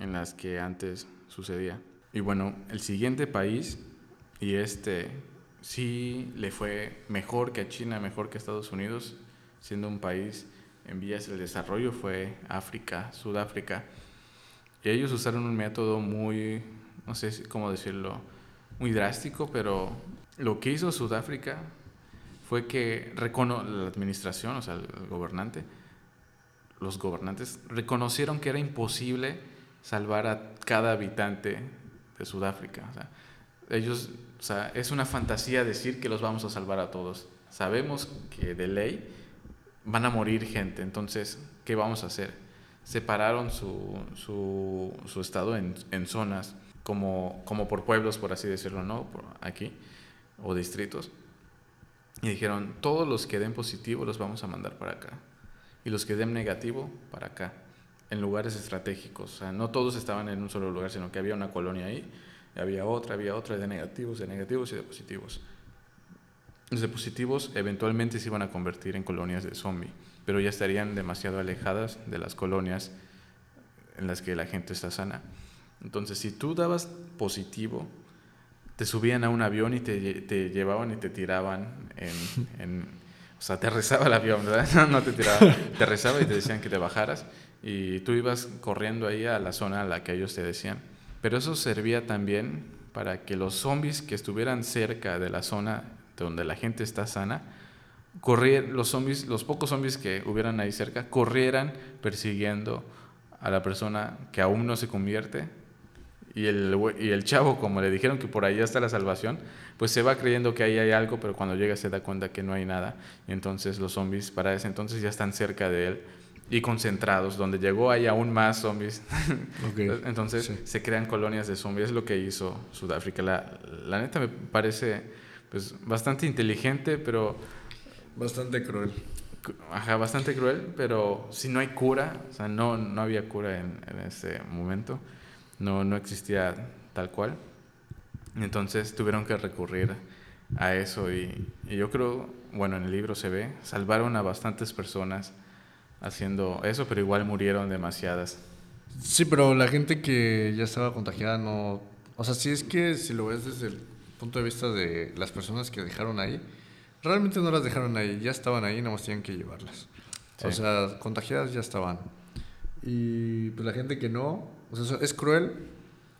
en las que antes sucedía. Y bueno, el siguiente país, y este sí le fue mejor que a China, mejor que a Estados Unidos, siendo un país en vías del desarrollo, fue África, Sudáfrica. Y ellos usaron un método muy, no sé cómo decirlo, muy drástico, pero lo que hizo Sudáfrica fue que recono la administración, o sea, el gobernante, los gobernantes reconocieron que era imposible salvar a cada habitante de Sudáfrica. O sea, ellos, o sea, es una fantasía decir que los vamos a salvar a todos. Sabemos que de ley van a morir gente, entonces, ¿qué vamos a hacer? Separaron su, su, su estado en, en zonas, como, como por pueblos, por así decirlo, ¿no? Por aquí, o distritos. Y dijeron, todos los que den positivo los vamos a mandar para acá. Y los que den negativo, para acá. En lugares estratégicos. O sea, no todos estaban en un solo lugar, sino que había una colonia ahí. había otra, había otra de negativos, de negativos y de positivos. Los de positivos eventualmente se iban a convertir en colonias de zombie, pero ya estarían demasiado alejadas de las colonias en las que la gente está sana. Entonces, si tú dabas positivo, te subían a un avión y te, te llevaban y te tiraban en, en- O sea, te rezaba el avión, ¿verdad? No, no te tiraba. Te rezaba y te decían que te bajaras y tú ibas corriendo ahí a la zona a la que ellos te decían. Pero eso servía también para que los zombies que estuvieran cerca de la zona donde la gente está sana, corrieran, los zombies, los pocos zombies que hubieran ahí cerca, corrieran persiguiendo a la persona que aún no se convierte y el, y el chavo, como le dijeron que por ahí está la salvación, pues se va creyendo que ahí hay algo, pero cuando llega se da cuenta que no hay nada. Y entonces los zombies para ese entonces ya están cerca de él y concentrados. Donde llegó hay aún más zombies. Entonces sí. se crean colonias de zombies. Es lo que hizo Sudáfrica. La, la neta me parece pues, bastante inteligente, pero Bastante cruel. ajá, bastante cruel, pero si no hay cura, o sea, no, no había cura en, en ese momento, no, no existía tal cual. Entonces tuvieron que recurrir a eso y, y yo creo, bueno, en el libro se ve, salvaron a bastantes personas haciendo eso, pero igual murieron demasiadas. Sí, pero la gente que ya estaba contagiada no... O sea, sí es que si lo ves desde el punto de vista de las personas que dejaron ahí, realmente no las dejaron ahí, ya estaban ahí, nada más tenían que llevarlas. O Sí. sea, contagiadas ya estaban. Y pues la gente que no, o sea, es cruel,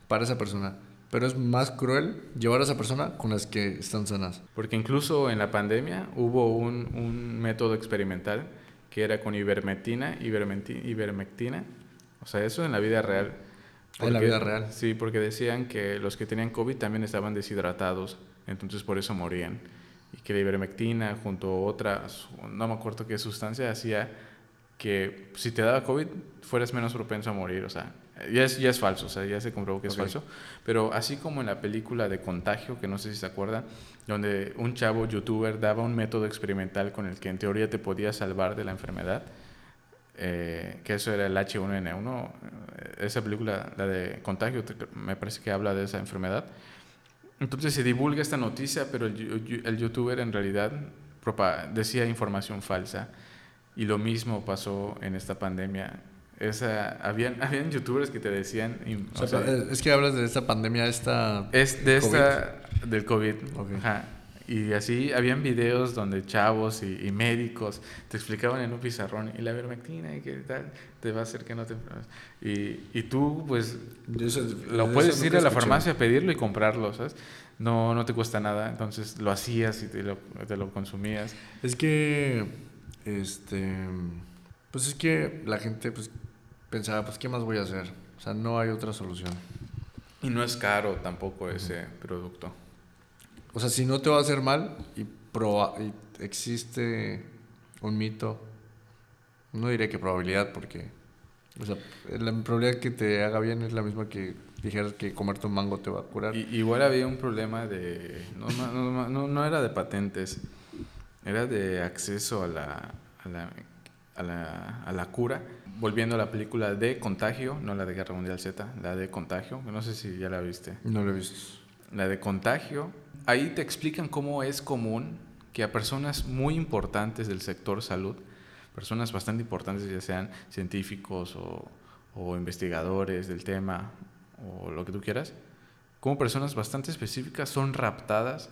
para esa persona. Pero es más cruel llevar a esa persona con las que están sanas. Porque incluso en la pandemia hubo un, un método experimental que era con ivermectina, ivermectina. O sea, eso en la vida real. En la vida real. Sí, porque decían que los que tenían COVID también estaban deshidratados, entonces por eso morían. Y que la ivermectina junto a otras, no me acuerdo qué sustancia, hacía que si te daba COVID fueras menos propenso a morir. O sea, ya es, ya es falso, o sea, ya se comprobó que es falso. Pero así como en la película de Contagio, que no sé si se acuerdan, donde un chavo youtuber daba un método experimental con el que en teoría te podía salvar de la enfermedad, eh, que eso era el H1N1. Esa película, la de Contagio, me parece que habla de esa enfermedad. Entonces se divulga esta noticia, pero el, el youtuber en realidad decía información falsa. Y lo mismo pasó en esta pandemia esa, habían, habían youtubers que te decían... es que hablas de esta pandemia, esta... Es de esta, del COVID. Y así habían videos donde chavos y, médicos te explicaban en un pizarrón y la vermectina y qué tal te va a hacer que no te y, y tú pues lo puedes ir a la farmacia a pedirlo y comprarlo, ¿sabes? No, no te cuesta nada, entonces lo hacías y te lo, te lo consumías. Es que, este, pues es que la gente pues pensaba, pues, ¿qué más voy a hacer? O sea, no hay otra solución. Y no es caro tampoco ese producto. O sea, si no te va a hacer mal y, y existe un mito, no diré que probabilidad, porque o sea, la probabilidad que te haga bien es la misma que dijeras que comerte un mango te va a curar. Y, igual había un problema de... No, no, no, no, era de patentes, era de acceso a la, a la, a la, a la cura volviendo a la película de Contagio, no la de Guerra Mundial Z, la de Contagio, no sé si ya la viste. No la he visto. La de Contagio, ahí te explican cómo es común que a personas muy importantes del sector salud, personas bastante importantes, ya sean científicos o, o investigadores del tema o lo que tú quieras, como personas bastante específicas son raptadas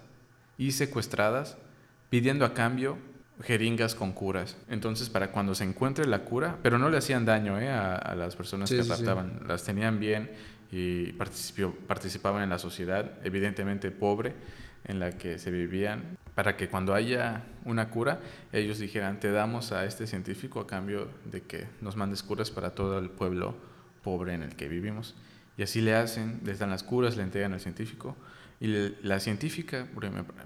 y secuestradas pidiendo a cambio jeringas con curas. Entonces, para cuando se encuentre la cura, pero no le hacían daño ¿eh? a, las personas que raptaban, las tenían bien y participaban en la sociedad, evidentemente pobre, en la que se vivían, para que cuando haya una cura, ellos dijeran, te damos a este científico a cambio de que nos mandes curas para todo el pueblo pobre en el que vivimos. Y así le hacen, les dan las curas, le entregan al científico. Y la científica,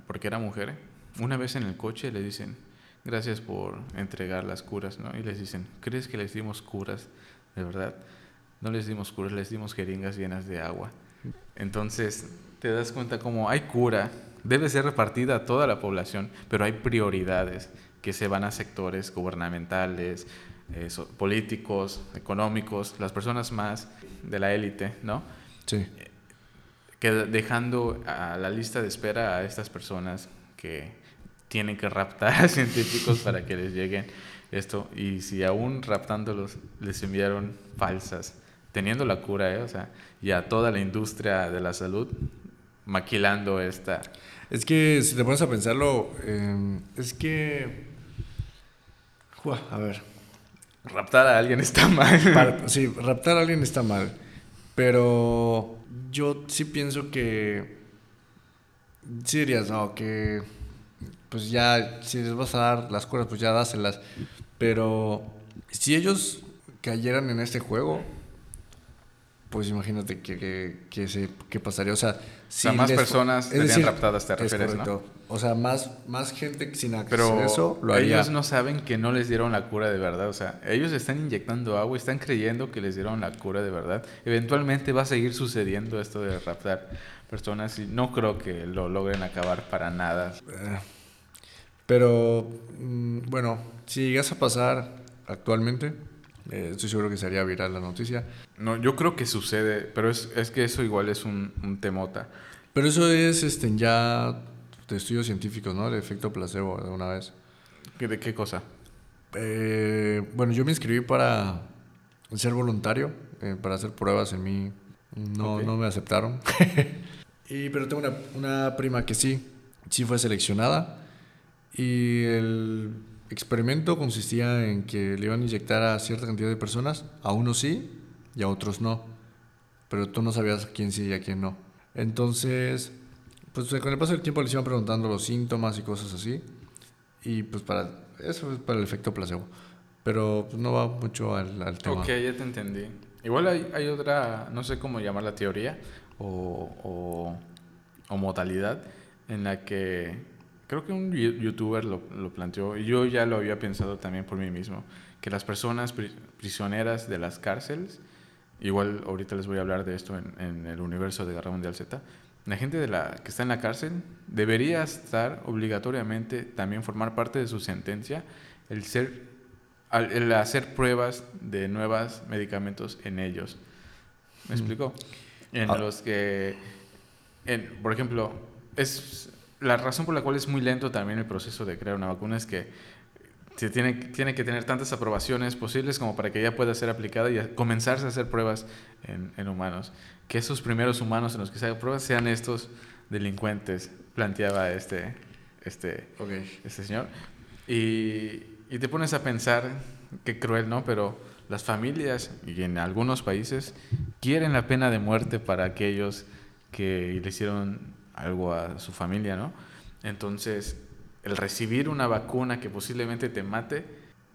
porque era mujer, una vez en el coche le dicen, gracias por entregar las curas, ¿no? Y les dicen, ¿crees que les dimos curas? De verdad, no les dimos curas, les dimos jeringas llenas de agua. Entonces, te das cuenta como hay cura, debe ser repartida a toda la población, pero hay prioridades que se van a sectores gubernamentales, eh, políticos, económicos, las personas más de la élite, ¿no? Sí. Que dejando a la lista de espera a estas personas que tienen que raptar a científicos para que les lleguen esto. Y si aún raptándolos les enviaron falsas, teniendo la cura, ¿eh? o sea, y a toda la industria de la salud maquilando esta. Es que si te pones a pensarlo, em, es que. a ver. Raptar a alguien está mal. sí, raptar a alguien está mal. Pero yo sí pienso que. Sí dirías, no, que pues ya, si les vas a dar las curas, pues ya dáselas. Pero si ellos cayeran en este juego, pues imagínate que, que, se, que pasaría. O sea, si más personas serían raptadas, te refieres, ¿no? O sea, más, más gente sin acceso lo haría. Ellos no saben que no les dieron la cura de verdad. O sea, ellos están inyectando agua y están creyendo que les dieron la cura de verdad. Eventualmente va a seguir sucediendo esto de raptar personas y no creo que lo logren acabar para nada. Eh, pero, mm, bueno, si llegas a pasar actualmente, eh, estoy seguro que sería viral la noticia. No, yo creo que sucede, pero es, es que eso igual es un, un, temota. Pero eso es este, ya de estudios científicos, ¿no? El efecto placebo de una vez. ¿De qué cosa? Eh, bueno, yo me inscribí para ser voluntario, eh, para hacer pruebas en mí. No, no me aceptaron. y, pero tengo una, una prima que sí, sí fue seleccionada y el experimento consistía en que le iban a inyectar a cierta cantidad de personas, a unos sí y a otros no. pero tú no sabías quién sí y a quién no. Entonces, pues con el paso del tiempo les iban preguntando los síntomas y cosas así. Y pues para eso es para el efecto placebo. Pero pues, no va mucho al, al tema. Ok, ya te entendí. Igual hay, hay otra, no sé cómo llamar la teoría o, o, o modalidad en la que creo que un youtuber lo, lo, planteó y yo ya lo había pensado también por mí mismo, que las personas prisioneras de las cárceles, igual ahorita les voy a hablar de esto en, en el universo de Guerra Mundial Z, la gente de la, que está en la cárcel debería estar obligatoriamente también formar parte de su sentencia el ser el hacer pruebas de nuevos medicamentos en ellos. ¿Me explico? En ah. los que, en, por ejemplo, es la razón por la cual es muy lento también el proceso de crear una vacuna es que se tiene, tiene que tener tantas aprobaciones posibles como para que ya pueda ser aplicada y comenzarse a hacer pruebas en, en humanos. Que esos primeros humanos en los que se hagan pruebas sean estos delincuentes, planteaba este, este, okay. este señor. Y, y te pones a pensar, qué cruel, ¿no? Pero las familias, y en algunos países, quieren la pena de muerte para aquellos que le hicieron algo a su familia, ¿no? Entonces, el recibir una vacuna que posiblemente te mate,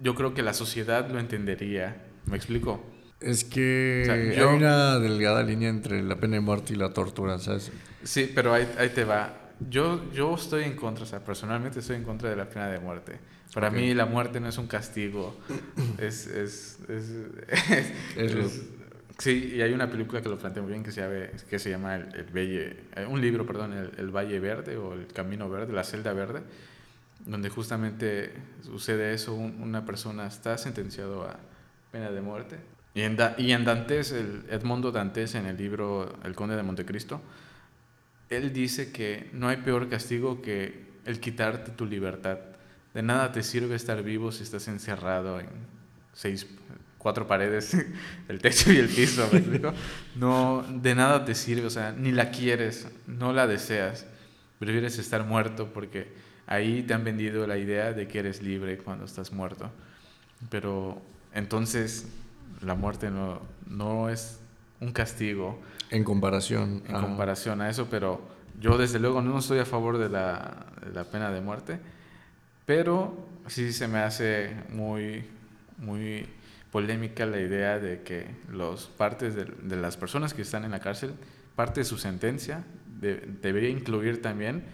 yo creo que la sociedad lo entendería. ¿Me explico? Es que hay una delgada línea entre la pena de muerte y la tortura, ¿sabes? Sí, pero ahí, ahí te va. Yo, yo estoy en contra, o sea, personalmente estoy en contra de la pena de muerte. Para okay. mí la muerte no es un castigo, es, es, es, es sí, y hay una película que lo plantea muy bien que se llama, que se llama el, el Valle, un libro, perdón, el, el, Valle Verde o el Camino Verde, la celda verde, donde justamente sucede eso, un, una persona está sentenciado a pena de muerte. Y en, da, y en Dantes, el Edmondo Dantes, en el libro El Conde de Montecristo, él dice que no hay peor castigo que el quitarte tu libertad. De nada te sirve estar vivo si estás encerrado en seis, cuatro paredes, el techo y el piso, ¿me explico? No, de nada te sirve, o sea, ni la quieres, no la deseas. Prefieres estar muerto porque ahí te han vendido la idea de que eres libre cuando estás muerto. Pero entonces la muerte no, no es un castigo. En comparación. En comparación a eso, pero yo desde luego no estoy a favor de la, de la pena de muerte, pero sí se me hace muy, muy polémica la idea de que los partes de, de las personas que están en la cárcel, parte de su sentencia de, debería incluir también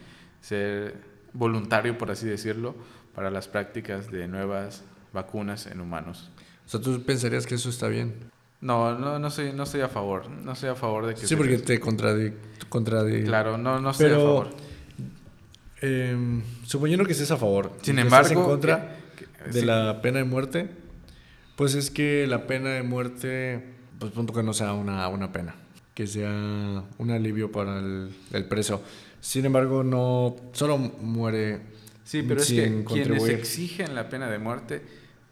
ser voluntario, por así decirlo, para las prácticas de nuevas vacunas en humanos. O sea, ¿tú pensarías que eso está bien? No, no, no estoy, no estoy a favor. No estoy a favor de que... Sí, porque te contradice. Contradi claro, no, no estoy Pero, a favor. Eh, suponiendo que estés a favor. Sin embargo... En contra que, que, de sí. la pena de muerte, pues es que la pena de muerte, pues punto que no sea una, una pena. Que sea un alivio para el, el preso. Sin embargo, no... Solo muere... Sí, pero es que quienes exigen la pena de muerte,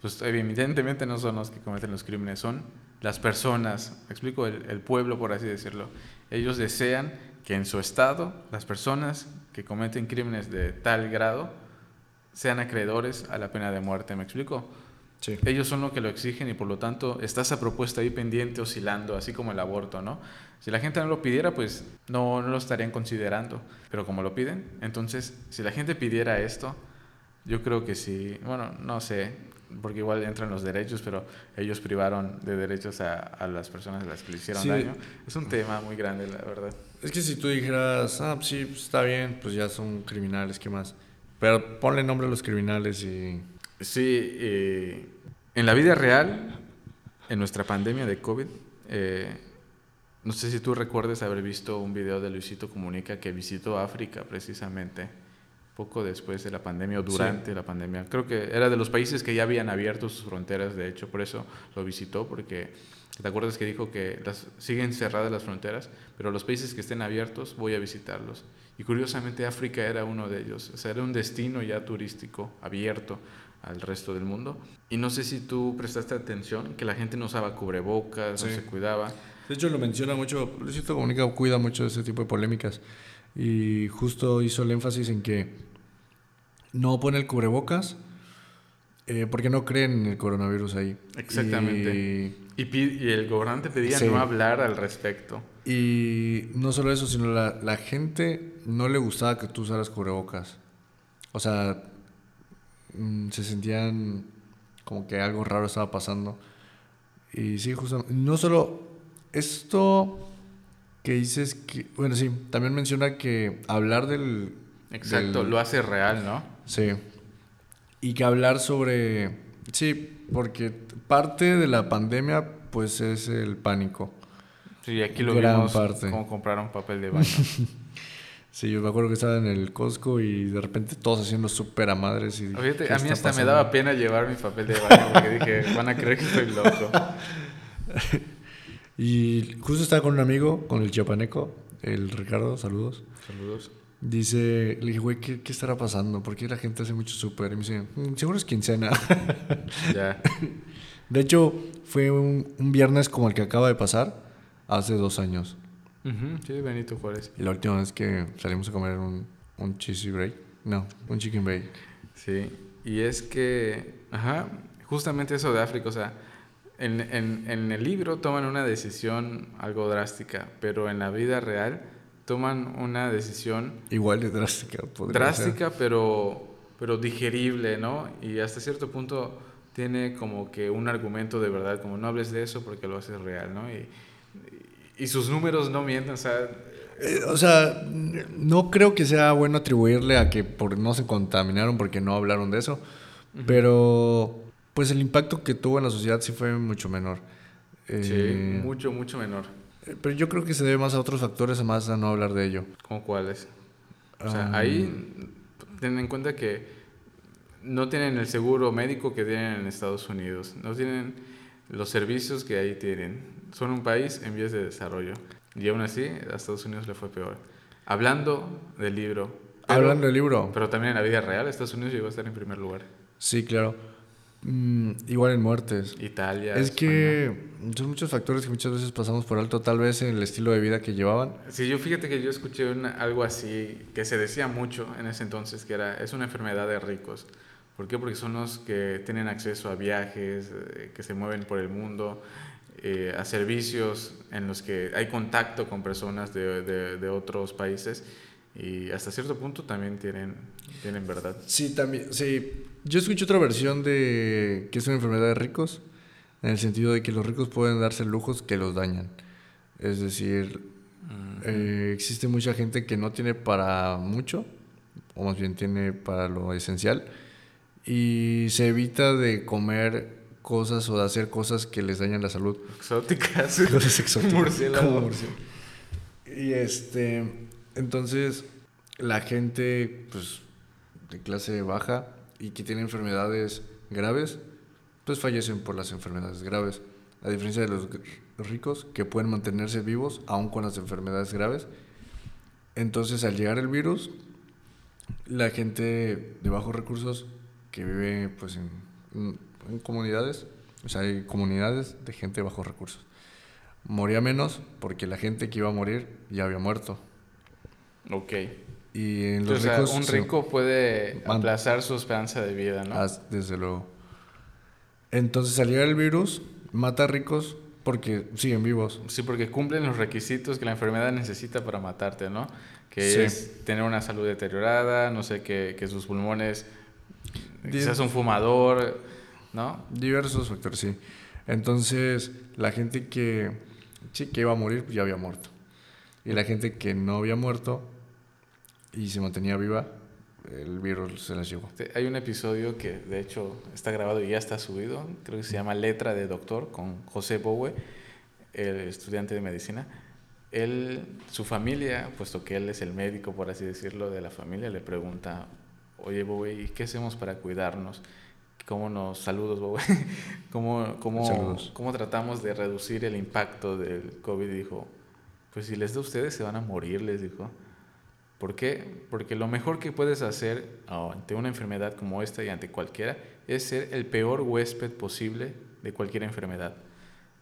pues evidentemente no son los que cometen los crímenes, son las personas, explico, el, el, pueblo, por así decirlo. Ellos desean que en su estado las personas que cometen crímenes de tal grado sean acreedores a la pena de muerte, ¿me explico? Sí. Ellos son los que lo exigen y por lo tanto está esa propuesta ahí pendiente, oscilando, así como el aborto, ¿no? Si la gente no lo pidiera, pues no, no lo estarían considerando, pero como lo piden, entonces si la gente pidiera esto, yo creo que sí, bueno, no sé, porque igual entran los derechos, pero ellos privaron de derechos a, a las personas a las que le hicieron sí. daño. Es un tema muy grande, la verdad. Es que si tú dijeras, ah, sí, pues está bien, pues ya son criminales, ¿qué más? Pero ponle nombre a los criminales y... Sí, eh, en la vida real, en nuestra pandemia de COVID, eh, no sé si tú recuerdes haber visto un video de Luisito Comunica que visitó África precisamente poco después de la pandemia o durante sí. la pandemia. Creo que era de los países que ya habían abierto sus fronteras, de hecho, por eso lo visitó, porque te acuerdas que dijo que las, siguen cerradas las fronteras, pero los países que estén abiertos voy a visitarlos. Y curiosamente África era uno de ellos, o sea, era un destino ya turístico abierto al resto del mundo. Y no sé si tú prestaste atención que la gente no usaba cubrebocas, sí. no se cuidaba. De hecho, lo menciona mucho, Luisito Comunica cuida mucho de ese tipo de polémicas y justo hizo el énfasis en que no pone el cubrebocas eh, porque no creen en el coronavirus ahí. Exactamente. Y, Y, y el gobernante pedía Sí. no hablar al respecto. y no solo eso, sino la, la gente no le gustaba que tú usaras cubrebocas. O sea, mm, se sentían como que algo raro estaba pasando. Y sí, justo, no solo esto que dices que, bueno, sí, también menciona que hablar del... Exacto, del- lo hace real, ¿no? Sí. Y que hablar sobre... Sí, porque parte de la pandemia pues es el pánico. Sí, aquí lo Gran vimos parte. cómo compraron papel de baño. Sí, yo me acuerdo que estaba en el Costco y de repente todos haciendo súper a madres. Y Fíjate, ¿qué a mí hasta me daba pena llevar mi papel de baño porque dije, van a creer que estoy loco. Y justo estaba con un amigo, con el chiapaneco, el Ricardo, saludos. Saludos. Dice, le dije, güey, ¿qué, ¿qué estará pasando? ¿Por qué la gente hace mucho súper? Y me dice, "Mm, seguro es quincena. Ya. De hecho, fue un, un viernes como el que acaba de pasar, hace dos años. Ujú, Sí, Benito Juárez. Y la última vez que salimos a comer un, un cheesy break, no, un chicken break. Sí, y es que, ajá, justamente eso de África, o sea, en, en, en el libro toman una decisión algo drástica, pero en la vida real toman una decisión Igual de drástica, podría ser. drástica, pero, pero digerible, ¿no? Y hasta cierto punto tiene como que un argumento de verdad, como no hables de eso porque lo haces real, ¿no? Y, y, sus números no mienten, o sea, Eh, o sea, no creo que sea bueno atribuirle a que por, no se contaminaron porque no hablaron de eso, pero pues el impacto que tuvo en la sociedad sí fue mucho menor. Eh, sí, mucho, mucho menor. Pero yo creo que se debe más a otros factores, más a no hablar de ello. ¿Cómo cuáles? O sea, Ah. ahí ten en cuenta que no tienen el seguro médico que tienen en Estados Unidos, no tienen los servicios que ahí tienen. Son un país en vías de desarrollo y aún así a Estados Unidos le fue peor. Hablando del libro, pero, Hablando del libro, pero también en la vida real, Estados Unidos llegó a estar en primer lugar. sí, claro. Mm, igual en muertes. Italia. Es España. que son muchos factores que muchas veces pasamos por alto, tal vez en el estilo de vida que llevaban. Sí, yo fíjate que yo escuché una- algo así que se decía mucho en ese entonces, que era, es una enfermedad de ricos. ¿Por qué? Porque son los que tienen acceso a viajes, eh, que se mueven por el mundo, eh, a servicios en los que hay contacto con personas de, de- de otros países y hasta cierto punto también tienen, tienen verdad. Sí, también, sí. Yo escuché otra versión de que es una enfermedad de ricos, en el sentido de que los ricos pueden darse lujos que los dañan. Es decir, eh, existe mucha gente que no tiene para mucho, o más bien tiene para lo esencial, y se evita de comer cosas o de hacer cosas que les dañan la salud. Exóticas. Cosas exóticas. Murciélago. Y este, entonces, la gente, pues, de clase baja y que tiene enfermedades graves, pues fallecen por las enfermedades graves. A diferencia de los ricos que pueden mantenerse vivos aún con las enfermedades graves. Entonces, al llegar el virus, la gente de bajos recursos que vive, pues, en, en comunidades, o sea, hay comunidades de gente de bajos recursos moría menos porque la gente que iba a morir ya había muerto. Ok. Y en los o sea, ricos... un sí, rico puede Man- aplazar su esperanza de vida, ¿no? ah, desde luego. Entonces, al llegar el virus, mata a ricos porque siguen vivos. Sí, porque cumplen los requisitos que la enfermedad necesita para matarte, ¿no? Que Sí. es tener una salud deteriorada, no sé, que, que sus pulmones, Quizás un fumador, ¿no? Diversos factores, sí. Entonces, la gente que sí que iba a morir, pues ya había muerto. Y la gente que no había muerto y se mantenía viva, el virus se las llevó. Hay un episodio que de hecho está grabado y ya está subido, creo que se llama Letra de Doctor, con José Bowe, el estudiante de medicina. Él, su familia, puesto que él es el médico, por así decirlo, de la familia, le pregunta, oye Bowe, ¿y qué hacemos para cuidarnos? ¿Cómo nos, saludos Bowe, ¿Cómo, cómo, Saludos. cómo tratamos de reducir el impacto del COVID? Dijo, pues si les da a ustedes se van a morir, les dijo. ¿Por qué? Porque lo mejor que puedes hacer oh, ante una enfermedad como esta y ante cualquiera es ser el peor huésped posible de cualquier enfermedad.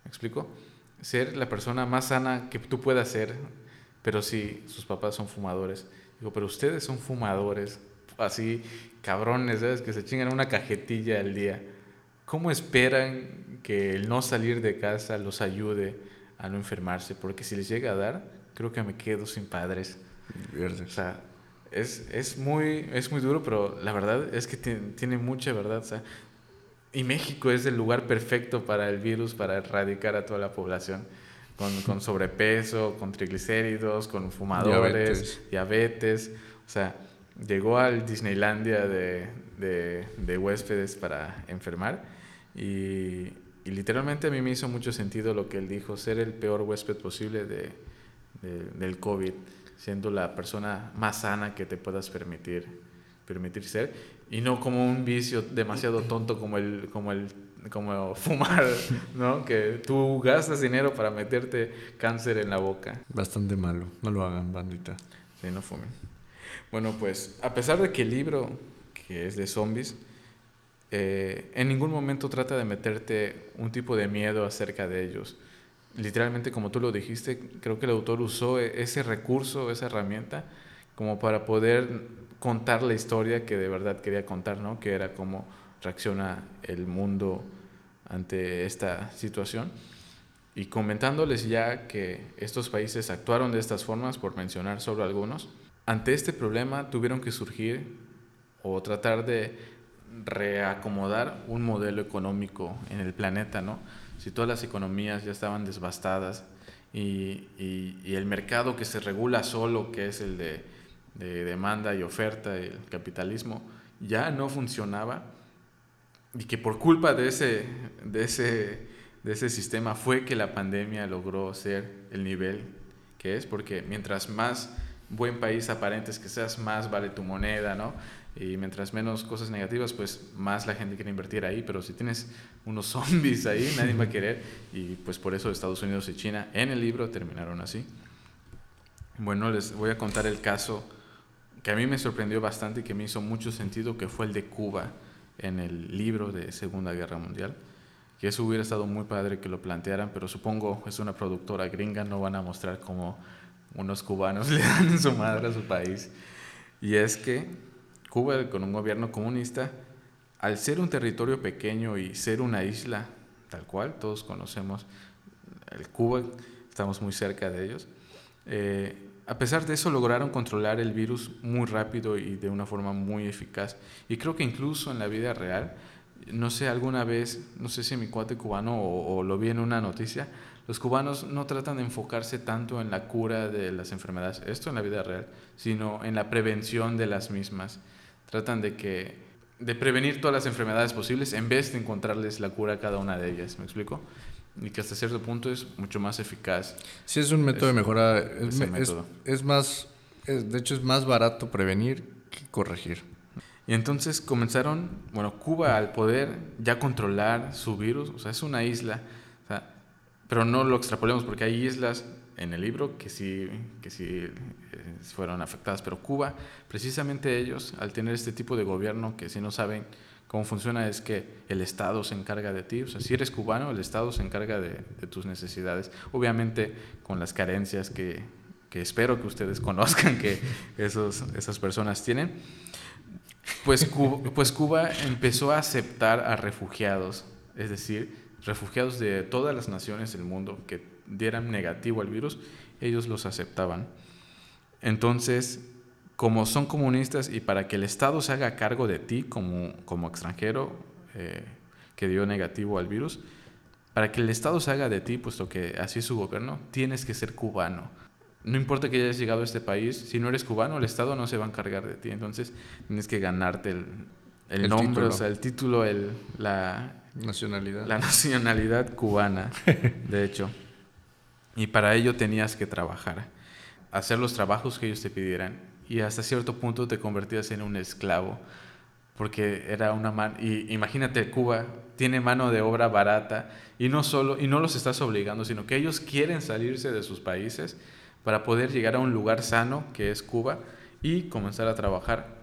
¿Me explico? Ser la persona más sana que tú puedas ser, pero si sus papás son fumadores. Digo, pero ustedes son fumadores, así cabrones, ¿sabes? Que se chingan una cajetilla al día. ¿Cómo esperan que el no salir de casa los ayude a no enfermarse? Porque si les llega a dar, creo que me quedo sin padres. O sea, es, es, muy, es muy duro, pero la verdad es que tiene, tiene mucha verdad. O sea, y México es el lugar perfecto para el virus, para erradicar a toda la población. Con, con sobrepeso, con triglicéridos, con fumadores, diabetes. diabetes. O sea, llegó al Disneylandia de, de, de huéspedes para enfermar y, y, literalmente a mí me hizo mucho sentido lo que él dijo, ser el peor huésped posible de, del COVID, siendo la persona más sana que te puedas permitir, permitir ser y no como un vicio demasiado tonto como el, como el como fumar, ¿no? Que tú gastas dinero para meterte cáncer en la boca. Bastante malo, no lo hagan, bandita. Sí, no fumen. Bueno, pues a pesar de que el libro, que es de zombies, eh, en ningún momento trata de meterte un tipo de miedo acerca de ellos. Literalmente, como tú lo dijiste, creo que el autor usó e-, ese recurso, esa herramienta, como para poder contar la historia que de verdad quería contar, ¿no? Que era cómo reacciona el mundo ante esta situación. Y comentándoles ya que estos países actuaron de estas formas, por mencionar solo algunos, ante este problema tuvieron que surgir o tratar de reacomodar un modelo económico en el planeta, ¿no? Si todas las economías ya estaban devastadas y, el mercado que se regula solo, que es el de, de demanda y oferta, el capitalismo, ya no funcionaba y que por culpa de ese, de ese, de ese sistema fue que la pandemia logró ser el nivel que es, porque mientras más buen país aparentes que seas, más vale tu moneda, ¿no? Y mientras menos cosas negativas, pues más la gente quiere invertir ahí, pero si tienes unos zombies ahí, nadie va a querer. Y pues por eso Estados Unidos y China en el libro terminaron así. Bueno, les voy a contar el caso que a mí me sorprendió bastante y que me hizo mucho sentido, que fue el de Cuba en el libro de Segunda Guerra Mundial. Que eso hubiera estado muy padre que lo plantearan, pero supongo es una productora gringa, no van a mostrar cómo unos cubanos le dan su madre a su país. Y es que Cuba, con un gobierno comunista, al ser un territorio pequeño y ser una isla, tal cual, todos conocemos el Cuba, estamos muy cerca de ellos, eh, a pesar de eso lograron controlar el virus muy rápido y de una forma muy eficaz. Y creo que incluso en la vida real, no sé, alguna vez, no sé si mi cuate cubano o, o lo vi en una noticia, los cubanos no tratan de enfocarse tanto en la cura de las enfermedades, esto en la vida real, sino en la prevención de las mismas. Tratan de que de prevenir todas las enfermedades posibles en vez de encontrarles la cura a cada una de ellas, ¿me explico? Y que hasta cierto punto es mucho más eficaz. Sí, es un método de mejora. Es, es, más, de hecho es más barato prevenir que corregir. Y entonces comenzaron, bueno, Cuba al poder ya controlar su virus, o sea, es una isla, o sea, pero no lo extrapolemos porque hay islas en el libro que sí, que sí eh, fueron afectadas, pero Cuba, precisamente ellos, al tener este tipo de gobierno que si no saben cómo funciona, es que el Estado se encarga de ti, o sea, si eres cubano, el Estado se encarga de, tus necesidades, obviamente con las carencias que, que espero que ustedes conozcan que esos, esas personas tienen. Pues pues Cuba empezó a aceptar a refugiados, es decir, refugiados de todas las naciones del mundo que dieran negativo al virus, ellos los aceptaban. Entonces, como son comunistas y para que el Estado se haga cargo de ti como, como extranjero eh, que dio negativo al virus, para que el Estado se haga de ti, puesto que así es su gobierno, tienes que ser cubano. No importa que hayas llegado a este país, si no eres cubano, el Estado no se va a encargar de ti. Entonces, tienes que ganarte el, el, nombre, o sea, el título, el, la nacionalidad. La nacionalidad cubana, de hecho. Y para ello tenías que trabajar, hacer los trabajos que ellos te pidieran. Y hasta cierto punto te convertías en un esclavo, porque era una mano... Y imagínate, Cuba tiene mano de obra barata y no solo y no los estás obligando, sino que ellos quieren salirse de sus países para poder llegar a un lugar sano que es Cuba y comenzar a trabajar.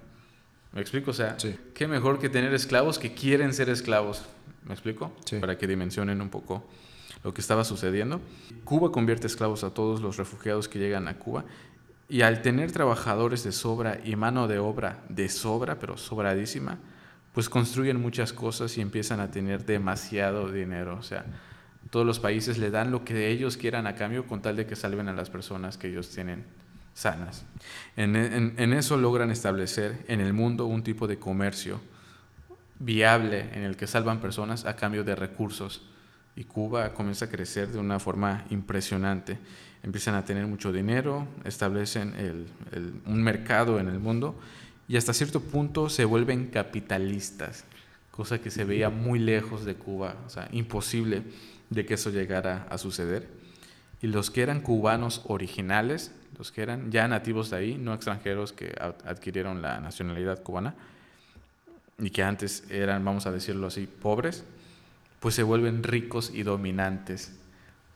¿Me explico? O sea, qué mejor que tener esclavos que quieren ser esclavos. ¿Me explico? Para que dimensionen un poco lo que estaba sucediendo. Cuba convierte esclavos a todos los refugiados que llegan a Cuba Y al tener trabajadores de sobra y mano de obra de sobra, pero sobradísima, pues construyen muchas cosas y empiezan a tener demasiado dinero. O sea, todos los países le dan lo que ellos quieran a cambio con tal de que salven a las personas que ellos tienen sanas. En, en, eso logran establecer en el mundo un tipo de comercio viable en el que salvan personas a cambio de recursos. Y Cuba comienza a crecer de una forma impresionante. Empiezan a tener mucho dinero, establecen un mercado en el mundo y hasta cierto punto se vuelven capitalistas, cosa que se veía muy lejos de Cuba, o sea, imposible de que eso llegara a suceder. Y los que eran cubanos originales, los que eran ya nativos de ahí, no extranjeros que adquirieron la nacionalidad cubana, y que antes eran, vamos a decirlo así, pobres, pues se vuelven ricos y dominantes,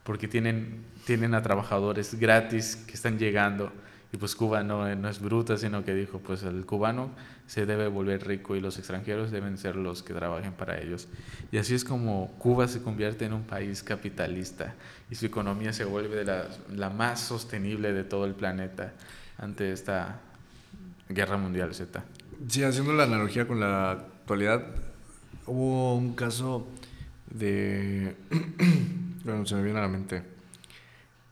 porque tienen, tienen a trabajadores gratis que están llegando y pues Cuba no, no es bruta, sino que dijo, pues el cubano se debe volver rico y los extranjeros deben ser los que trabajen para ellos. Y así es como Cuba se convierte en un país capitalista y su economía se vuelve la, la más sostenible de todo el planeta ante esta guerra mundial Z. Sí, haciendo la analogía con la actualidad, hubo un caso de, bueno, se me viene a la mente,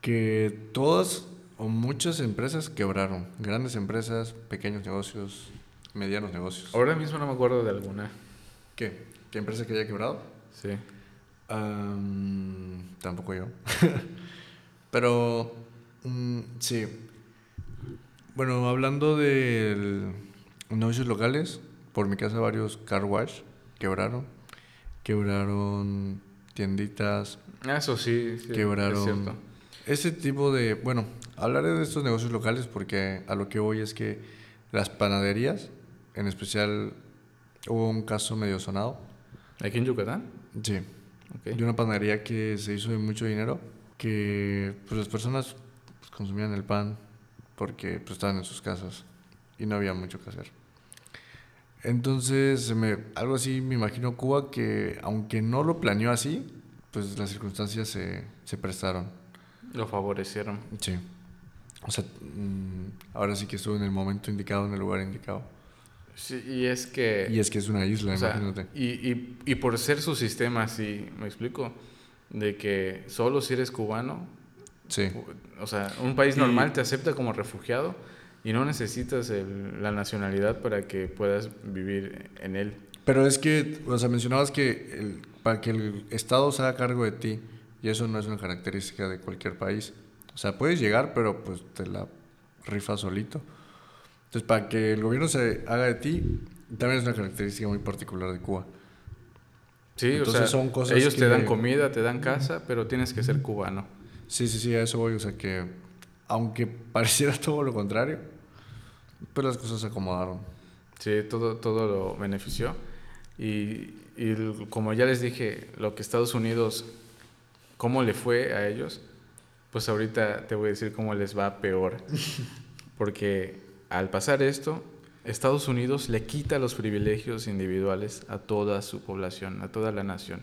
que todas o muchas empresas quebraron. Grandes empresas, pequeños negocios, medianos negocios. Ahora mismo no me acuerdo de alguna. ¿Qué? ¿Qué empresa que haya quebrado? Sí. tampoco yo. Pero, mm, sí. Bueno, hablando de negocios locales, por mi casa varios car wash quebraron. Quebraron tienditas. Eso sí, sí quebraron. Es cierto. Ese tipo de, bueno, Hablaré de estos negocios locales porque a lo que voy es que las panaderías, en especial hubo un caso medio sonado. ¿Aquí en Yucatán? Sí. De una panadería que se hizo de mucho dinero, que pues las personas pues, consumían el pan porque pues, estaban en sus casas y no había mucho que hacer. Entonces, me, algo así me imagino Cuba que aunque no lo planeó así, pues las circunstancias se, se prestaron. Lo favorecieron. Sí. O sea, mm, ahora sí que estuvo en el momento indicado, en el lugar indicado. Sí, y es que... Y es que es una isla, imagínate. y, y, y, por ser su sistema así, me explico, de que solo si eres cubano, sí. o sea, un país normal te acepta como refugiado y no necesitas la nacionalidad para que puedas vivir en él. Pero es que, o sea, mencionabas que el, para que el Estado se haga cargo de ti, y eso no es una característica de cualquier país. O sea, puedes llegar, pero pues te la rifas solito. Entonces, para que el gobierno se haga de ti, también es una característica muy particular de Cuba. Sí, o sea, son cosas ellos te dan comida, te dan casa, pero tienes que ser cubano. Sí, sí, sí, a eso voy. O sea, que aunque pareciera todo lo contrario, pues las cosas se acomodaron. Sí, todo, todo lo benefició. Y, y como ya les dije, lo que Estados Unidos, cómo le fue a ellos, pues ahorita te voy a decir cómo les va peor. Porque al pasar esto, Estados Unidos le quita los privilegios individuales a toda su población, a toda la nación.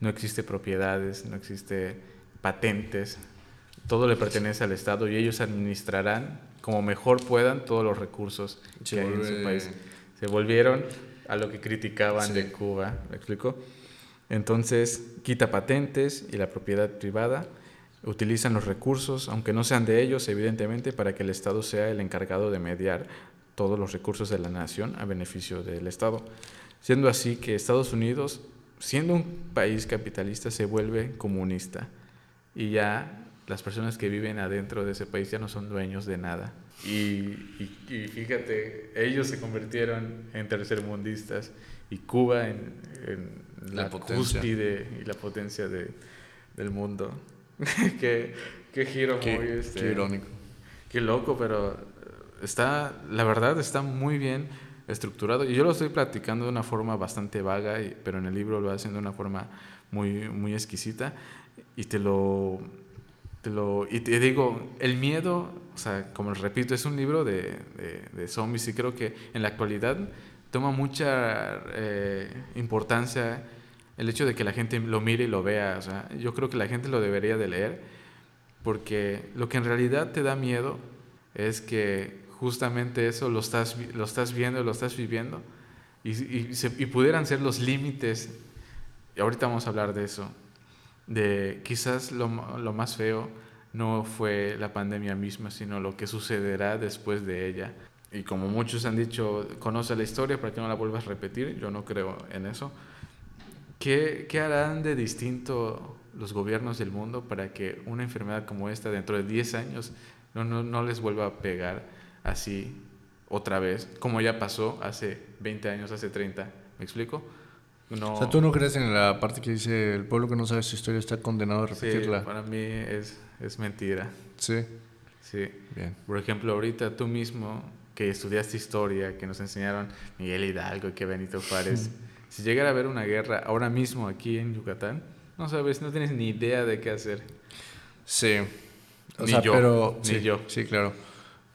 No existe propiedades, no existe patentes, todo le pertenece al Estado y ellos administrarán como mejor puedan todos los recursos que hay en su país. Se volvieron a lo que criticaban de Cuba, ¿me explico? Entonces quita patentes y la propiedad privada utilizan los recursos, aunque no sean de ellos, evidentemente, para que el Estado sea el encargado de mediar todos los recursos de la nación a beneficio del Estado. Siendo así que Estados Unidos, siendo un país capitalista, se vuelve comunista y ya las personas que viven adentro de ese país ya no son dueños de nada. Y, fíjate, ellos se convirtieron en tercermundistas y Cuba en, la, cúspide y la potencia del mundo. qué, qué, giro muy... Este, qué irónico. Qué loco, pero está, la verdad está muy bien estructurado. Y yo lo estoy platicando de una forma bastante vaga, pero en el libro lo hacen de una forma muy, muy exquisita. Y te lo, lo... Y te digo, el miedo, o sea, como repito, es un libro de, de, zombies y creo que en la actualidad toma mucha eh, importancia el hecho de que la gente lo mire y lo vea. O sea, yo creo que la gente lo debería de leer porque lo que en realidad te da miedo es que justamente eso lo estás, lo estás viendo, lo estás viviendo, y, y, pudieran ser los límites, y ahorita vamos a hablar de eso, de quizás lo, lo más feo no fue la pandemia misma, sino lo que sucederá después de ella. Y como muchos han dicho, conoce la historia para que no la vuelvas a repetir, yo no creo en eso. ¿Qué, ¿Qué, harán de distinto los gobiernos del mundo para que una enfermedad como esta dentro de 10 años no, no, no les vuelva a pegar así otra vez, como ya pasó hace 20 años, hace 30? ¿Me explico? No. O sea, ¿tú no crees en la parte que dice el pueblo que no sabe su historia está condenado a repetirla? Sí, para mí es, es mentira. Sí. Sí. Bien. Por ejemplo, ahorita tú mismo que estudiaste historia, que nos enseñaron Miguel Hidalgo y que Benito Juárez, si llegara a haber una guerra ahora mismo aquí en Yucatán, no sabes, no tienes ni idea de qué hacer. Sí. O ni sea, yo, pero ni sí, yo. Sí, claro.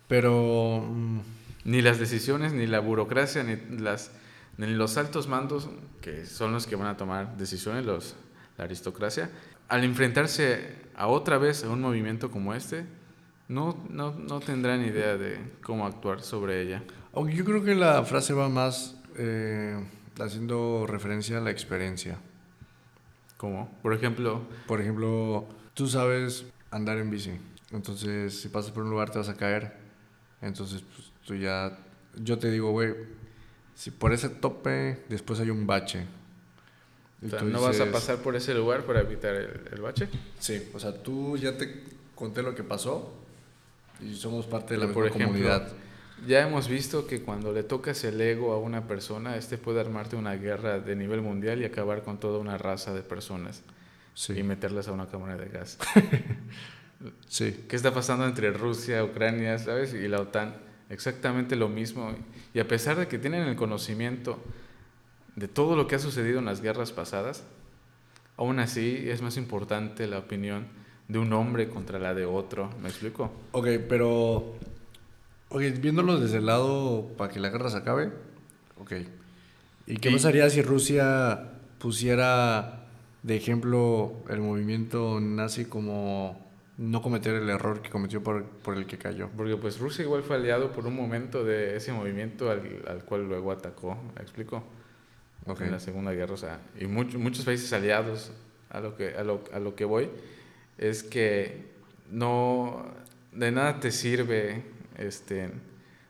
Pero mm, ni las decisiones, ni la burocracia, ni las ni los altos mandos, que son los que van a tomar decisiones, los, la aristocracia, al enfrentarse a otra vez a un movimiento como este, no, no, no tendrán idea de cómo actuar sobre ella. Aunque yo creo que la frase va más eh, haciendo referencia a la experiencia. ¿Cómo? Por ejemplo. Por ejemplo, tú sabes andar en bici. Entonces, si pasas por un lugar te vas a caer. Entonces, pues, tú ya. Yo te digo, güey, si por ese tope después hay un bache. ¿no vas a pasar por ese lugar para evitar el, el bache? Sí, o sea, tú ya te conté lo que pasó y somos parte de la misma comunidad. Ya hemos visto que cuando le tocas el ego a una persona, este puede armarte una guerra de nivel mundial y acabar con toda una raza de personas y meterlas a una cámara de gas. sí. ¿Qué está pasando entre Rusia, Ucrania, sabes? Y la OTAN. Exactamente lo mismo. Y a pesar de que tienen el conocimiento de todo lo que ha sucedido en las guerras pasadas, aún así es más importante la opinión de un hombre contra la de otro. ¿Me explico? Ok, pero. Ok, viéndolo desde el lado para que la guerra se acabe. Ok. ¿Y qué pasaría si Rusia pusiera de ejemplo el movimiento nazi como no cometer el error que cometió por, por, el que cayó. Porque pues Rusia igual fue aliado por un momento de ese movimiento al, al cual luego atacó, ¿me explico? En la Segunda Guerra, o sea, y muchos muchos países aliados a lo que, a lo, a lo que voy es que no, de nada te sirve este,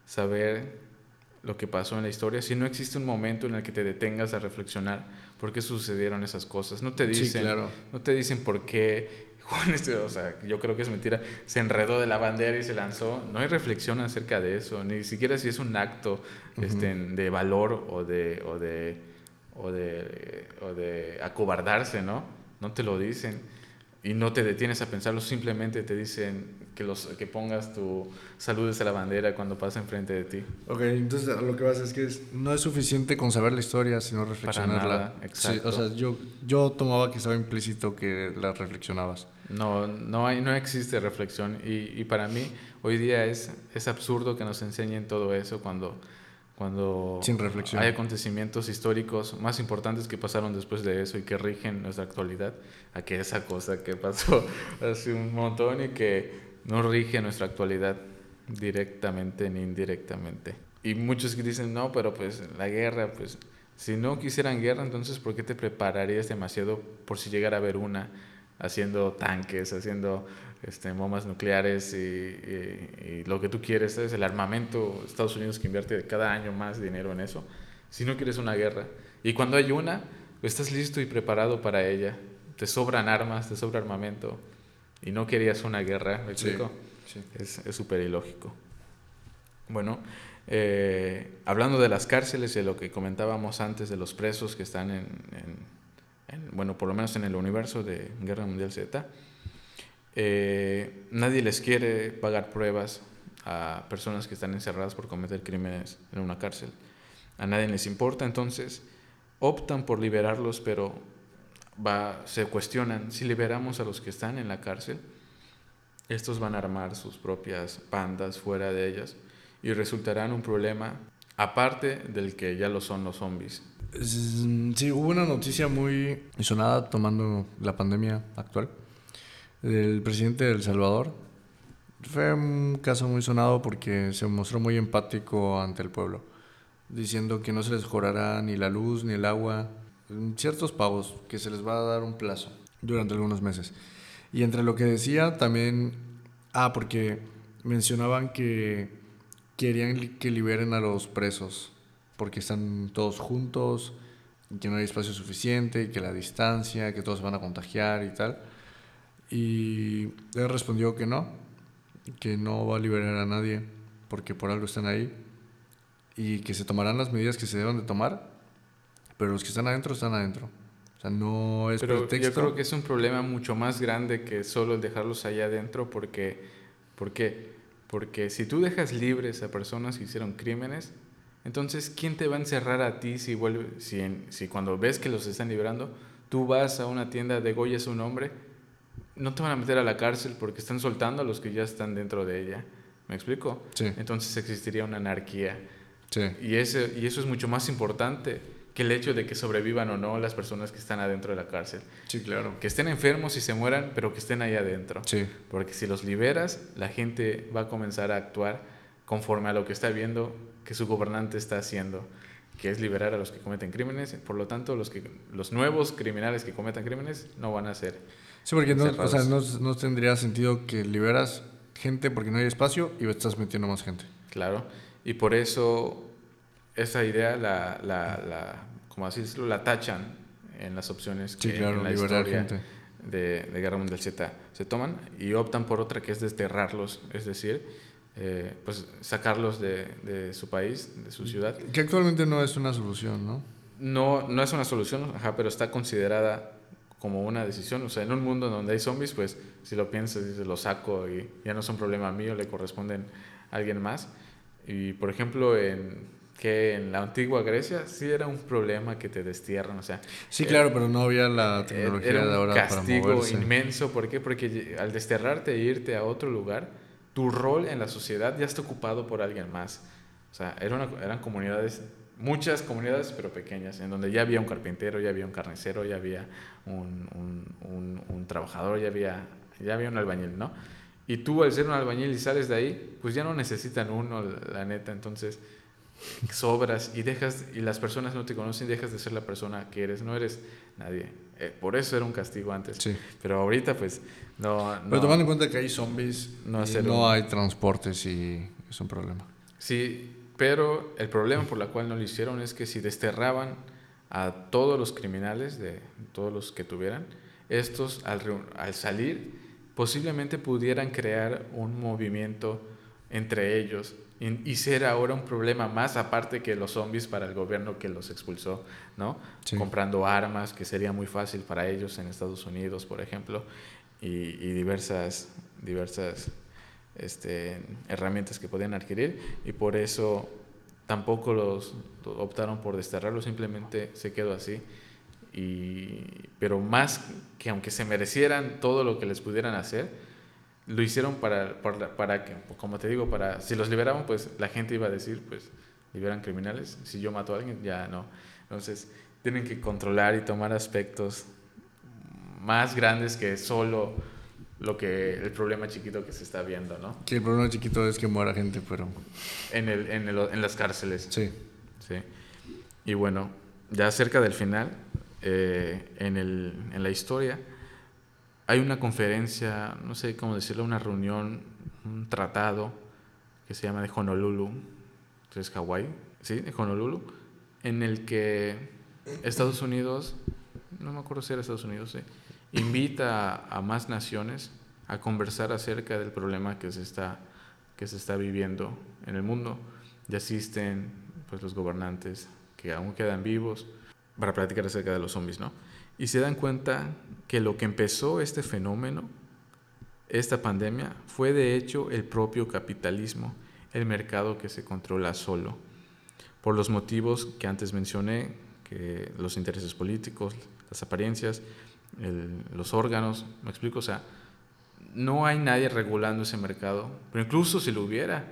saber lo que pasó en la historia si no existe un momento en el que te detengas a reflexionar por qué sucedieron esas cosas. No te dicen, no te dicen por qué Este, o sea, yo creo que es mentira, se enredó de la bandera y se lanzó. No hay reflexión acerca de eso, ni siquiera si es un acto este, de valor o de, o de, o de, o de acobardarse, ¿no? No te lo dicen y no te detienes a pensarlo, simplemente te dicen que, los, que pongas tu saludes a la bandera cuando pasa enfrente de ti. Ok, entonces lo que vas es que no es suficiente con saber la historia, sino reflexionarla. exacto. o sea, yo, yo tomaba que estaba implícito que la reflexionabas. No, no, hay, no existe reflexión y, y para mí hoy día es, es absurdo que nos enseñen todo eso cuando cuando hay acontecimientos históricos más importantes que pasaron después de eso y que rigen nuestra actualidad, a que esa cosa que pasó hace un montón y que no rige nuestra actualidad directamente ni indirectamente. Y muchos que dicen, no, pero pues la guerra, pues si no quisieran guerra, entonces ¿por qué te prepararías demasiado por si llegara a haber una? Haciendo tanques, haciendo este, bombas nucleares y, lo que tú quieres, es el armamento, Estados Unidos que invierte cada año más dinero en eso, si no quieres una guerra. Y cuando hay una, estás listo y preparado para ella, te sobran armas, te sobra armamento, y no querías una guerra, ¿me explico? Es súper ilógico. Bueno, eh, hablando de las cárceles y de lo que comentábamos antes de los presos que están en, en bueno, por lo menos en el universo de Guerra Mundial Z, eh, nadie les quiere pagar pruebas a personas que están encerradas por cometer crímenes en una cárcel. A nadie les importa, entonces optan por liberarlos, pero va, se cuestionan, si liberamos a los que están en la cárcel, estos van a armar sus propias bandas fuera de ellas y resultarán un problema aparte del que ya lo son los zombies. Sí, hubo una noticia muy sonada tomando la pandemia actual del presidente de El Salvador, Fue un caso muy sonado porque se mostró muy empático ante el pueblo, diciendo que no se les cobrará ni la luz ni el agua, ciertos pagos, que se les va a dar un plazo durante algunos meses. Y entre lo que decía también, ah, porque mencionaban que querían que liberen a los presos, porque están todos juntos, que no hay espacio suficiente, que la distancia, que todos se van a contagiar y tal. Y él respondió que no, que no va a liberar a nadie porque por algo están ahí y que se tomarán las medidas que se deben de tomar, pero los que están adentro están adentro. O sea, no es pero Yo creo que es un problema mucho más grande que solo el dejarlos allá adentro porque, ¿por qué? Porque si tú dejas libres a personas que hicieron crímenes, entonces ¿quién te va a encerrar a ti si vuelve, si, si cuando ves que los están liberando, tú vas a una tienda de Goya a un hombre no te van a meter a la cárcel porque están soltando a los que ya están dentro de ella. ¿Me explico? Sí. Entonces existiría una anarquía. Sí. Y, ese, y eso es mucho más importante que el hecho de que sobrevivan o no las personas que están adentro de la cárcel. Sí, claro. Que estén enfermos y se mueran, pero que estén ahí adentro. Sí. Porque si los liberas, la gente va a comenzar a actuar conforme a lo que está viendo que su gobernante está haciendo, que es liberar a los que cometen crímenes. Por lo tanto, los, que, los nuevos criminales que cometan crímenes no van a ser Sí, porque no, o sea, no, no, tendría sentido que liberas gente porque no hay espacio y estás metiendo más gente. Claro, y por eso esa idea la, la, la como así decirlo, la tachan en las opciones que en la historia de, de, Guerra Mundial Z se toman y optan por otra que es desterrarlos, es decir, eh, pues sacarlos de, de, su país, de su ciudad. Que actualmente no es una solución, ¿no? No, no es una solución, ajá, pero está considerada como una decisión. O sea, en un mundo donde hay zombies, pues si lo piensas, dices, lo saco y ya no es un problema mío, le corresponden a alguien más. Y por ejemplo, en, que en la antigua Grecia sí era un problema que te destierran, o sea... Sí, claro, pero no había la tecnología era un de ahora castigo inmenso, ¿por qué? Porque al desterrarte e irte a otro lugar, tu rol en la sociedad ya está ocupado por alguien más. O sea, era una, eran comunidades muchas comunidades, pero pequeñas, en donde ya había un carpintero, ya había un carnicero, ya había un, un, un, trabajador, ya había, ya había un albañil, ¿no? Y tú al ser un albañil y sales de ahí, pues ya no necesitan uno, la neta, entonces sobras y dejas, y las personas no te conocen, dejas de ser la persona que eres, no eres nadie. Eh, por eso era un castigo antes. Sí. Pero ahorita pues no... Pero tomando en cuenta que hay zombies, no, no hay transportes y es un problema. Sí, pero el problema por el cual no lo hicieron es que si desterraban a todos los criminales, de todos los que tuvieran, estos al, al salir posiblemente pudieran crear un movimiento entre ellos y, y, ser ahora un problema más aparte que los zombies para el gobierno que los expulsó, ¿no? Comprando armas, que sería muy fácil para ellos en Estados Unidos, por ejemplo, y, y diversas, diversas este, herramientas que podían adquirir y por eso tampoco los optaron por desterrarlo, simplemente se quedó así. Y, pero más que aunque se merecieran todo lo que les pudieran hacer, lo hicieron para, para, para, que, como te digo, para si los liberaban, pues la gente iba a decir, pues liberan criminales, si yo mato a alguien, ya no. Entonces, tienen que controlar y tomar aspectos más grandes que solo lo que el problema chiquito que se está viendo, ¿no? Que el problema chiquito es que muera gente, pero... En, el, en, el, en las cárceles. Sí. Sí. Y bueno, ya cerca del final, eh, en, el, en la historia, hay una conferencia, no sé cómo decirlo, una reunión, un tratado que se llama de Honolulu, que es Hawái, ¿sí? De Honolulu, en el que Estados Unidos, no me acuerdo si era Estados Unidos, sí invita a, más naciones a conversar acerca del problema que se está, que se está viviendo en el mundo. Ya asisten pues, los gobernantes que aún quedan vivos para platicar acerca de los zombies, ¿no? Y se dan cuenta que lo que empezó este fenómeno, esta pandemia, fue de hecho el propio capitalismo, el mercado que se controla solo, por los motivos que antes mencioné, que los intereses políticos, las apariencias, los órganos, me explico, o sea, no hay nadie regulando ese mercado, pero incluso si lo hubiera,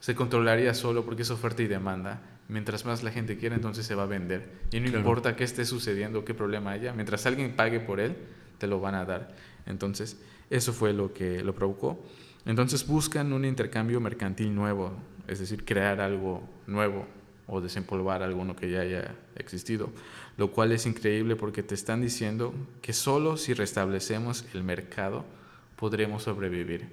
se controlaría solo porque es oferta y demanda. Mientras más la gente quiera, entonces se va a vender. Y no importa qué esté sucediendo, qué problema haya, mientras alguien pague por él, te lo van a dar. Entonces, eso fue lo que lo provocó. Entonces buscan un intercambio mercantil nuevo, es decir, crear algo nuevo o desempolvar alguno que ya haya existido, lo cual es increíble porque te están diciendo que solo si restablecemos el mercado podremos sobrevivir.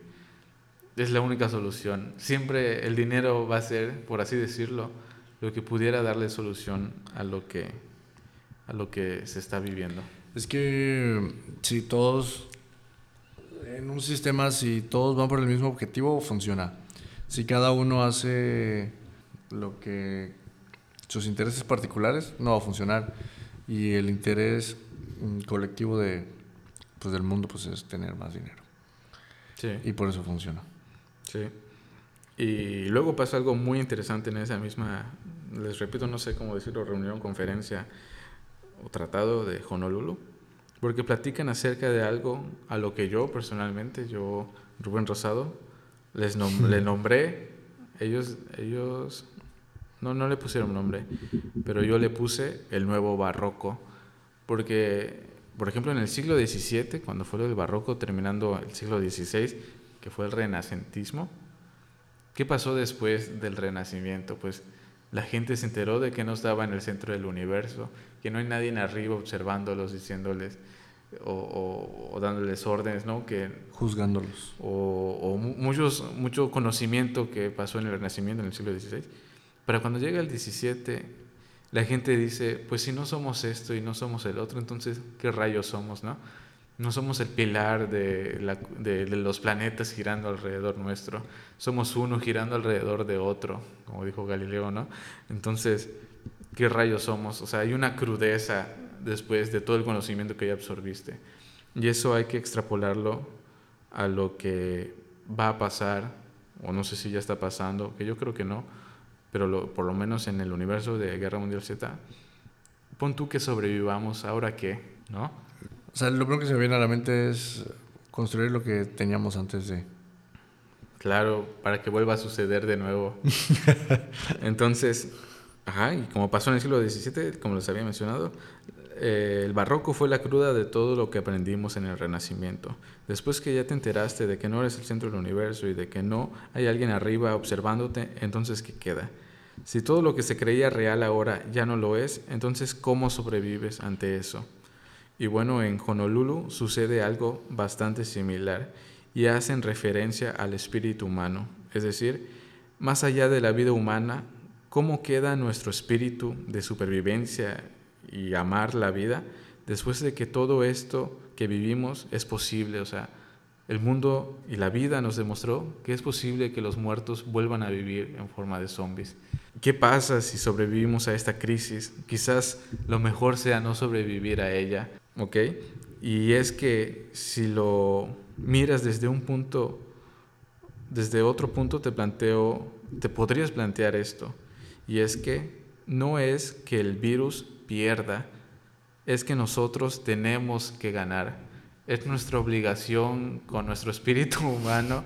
Es la única solución. Siempre el dinero va a ser, por así decirlo, lo que pudiera darle solución a lo que, a lo que se está viviendo. Es que si todos, en un sistema, si todos van por el mismo objetivo, funciona. Si cada uno hace lo que sus intereses particulares, no va a funcionar. Y el interés mm, colectivo de, pues, del mundo pues, es tener más dinero. Sí. Y por eso funciona. Sí. Y luego pasa algo muy interesante en esa misma, les repito, no sé cómo decirlo, reunión, conferencia o tratado de Honolulu, porque platican acerca de algo a lo que yo personalmente, yo, Rubén Rosado, les le nombré, ellos, ellos no, no le pusieron nombre, pero yo le puse el nuevo barroco, porque, por ejemplo, en el siglo XVII, cuando fue el barroco, terminando el siglo XVI, que fue el renacentismo, ¿qué pasó después del renacimiento? Pues la gente se enteró de que no estaba en el centro del universo, que no hay nadie en arriba observándolos, diciéndoles o, dándoles órdenes, ¿no? Que, Juzgándolos. O, o muchos, mucho conocimiento que pasó en el Renacimiento en el siglo XVI pero cuando llega el 17, la gente dice, pues si no somos esto y no somos el otro, entonces, ¿qué rayos somos, no? No somos el pilar de, los planetas girando alrededor nuestro, somos uno girando alrededor de otro, como dijo Galileo, ¿no? Entonces, ¿qué rayos somos? O sea, hay una crudeza después de todo el conocimiento que ya absorbiste. Y eso hay que extrapolarlo a lo que va a pasar, o no sé si ya está pasando, que yo creo que no, pero por lo menos en el universo de Guerra Mundial Z, pon tú que sobrevivamos, ahora qué, ¿no? O sea, lo primero que se me viene a la mente es construir lo que teníamos antes de... Claro, para que vuelva a suceder de nuevo. Entonces, ajá, y como pasó en el siglo XVII, como les había mencionado, eh, el barroco fue la cruda de todo lo que aprendimos en el Renacimiento. Después que ya te enteraste de que no eres el centro del universo y de que no hay alguien arriba observándote, entonces ¿qué queda? Si todo lo que se creía real ahora ya no lo es, entonces ¿cómo sobrevives ante eso? Y bueno, en Honolulu sucede algo bastante similar y hacen referencia al espíritu humano, es decir, más allá de la vida humana, ¿cómo queda nuestro espíritu de supervivencia y amar la vida, después de que todo esto que vivimos es posible, o sea, el mundo y la vida nos demostró que es posible que los muertos vuelvan a vivir en forma de zombies. ¿Qué pasa si sobrevivimos a esta crisis? Quizás lo mejor sea no sobrevivir a ella, ¿ok? Y es que si lo miras desde un punto, desde otro punto te planteo, te podrías plantear esto, y es que no es que el virus pierda, es que nosotros tenemos que ganar. Es nuestra obligación con nuestro espíritu humano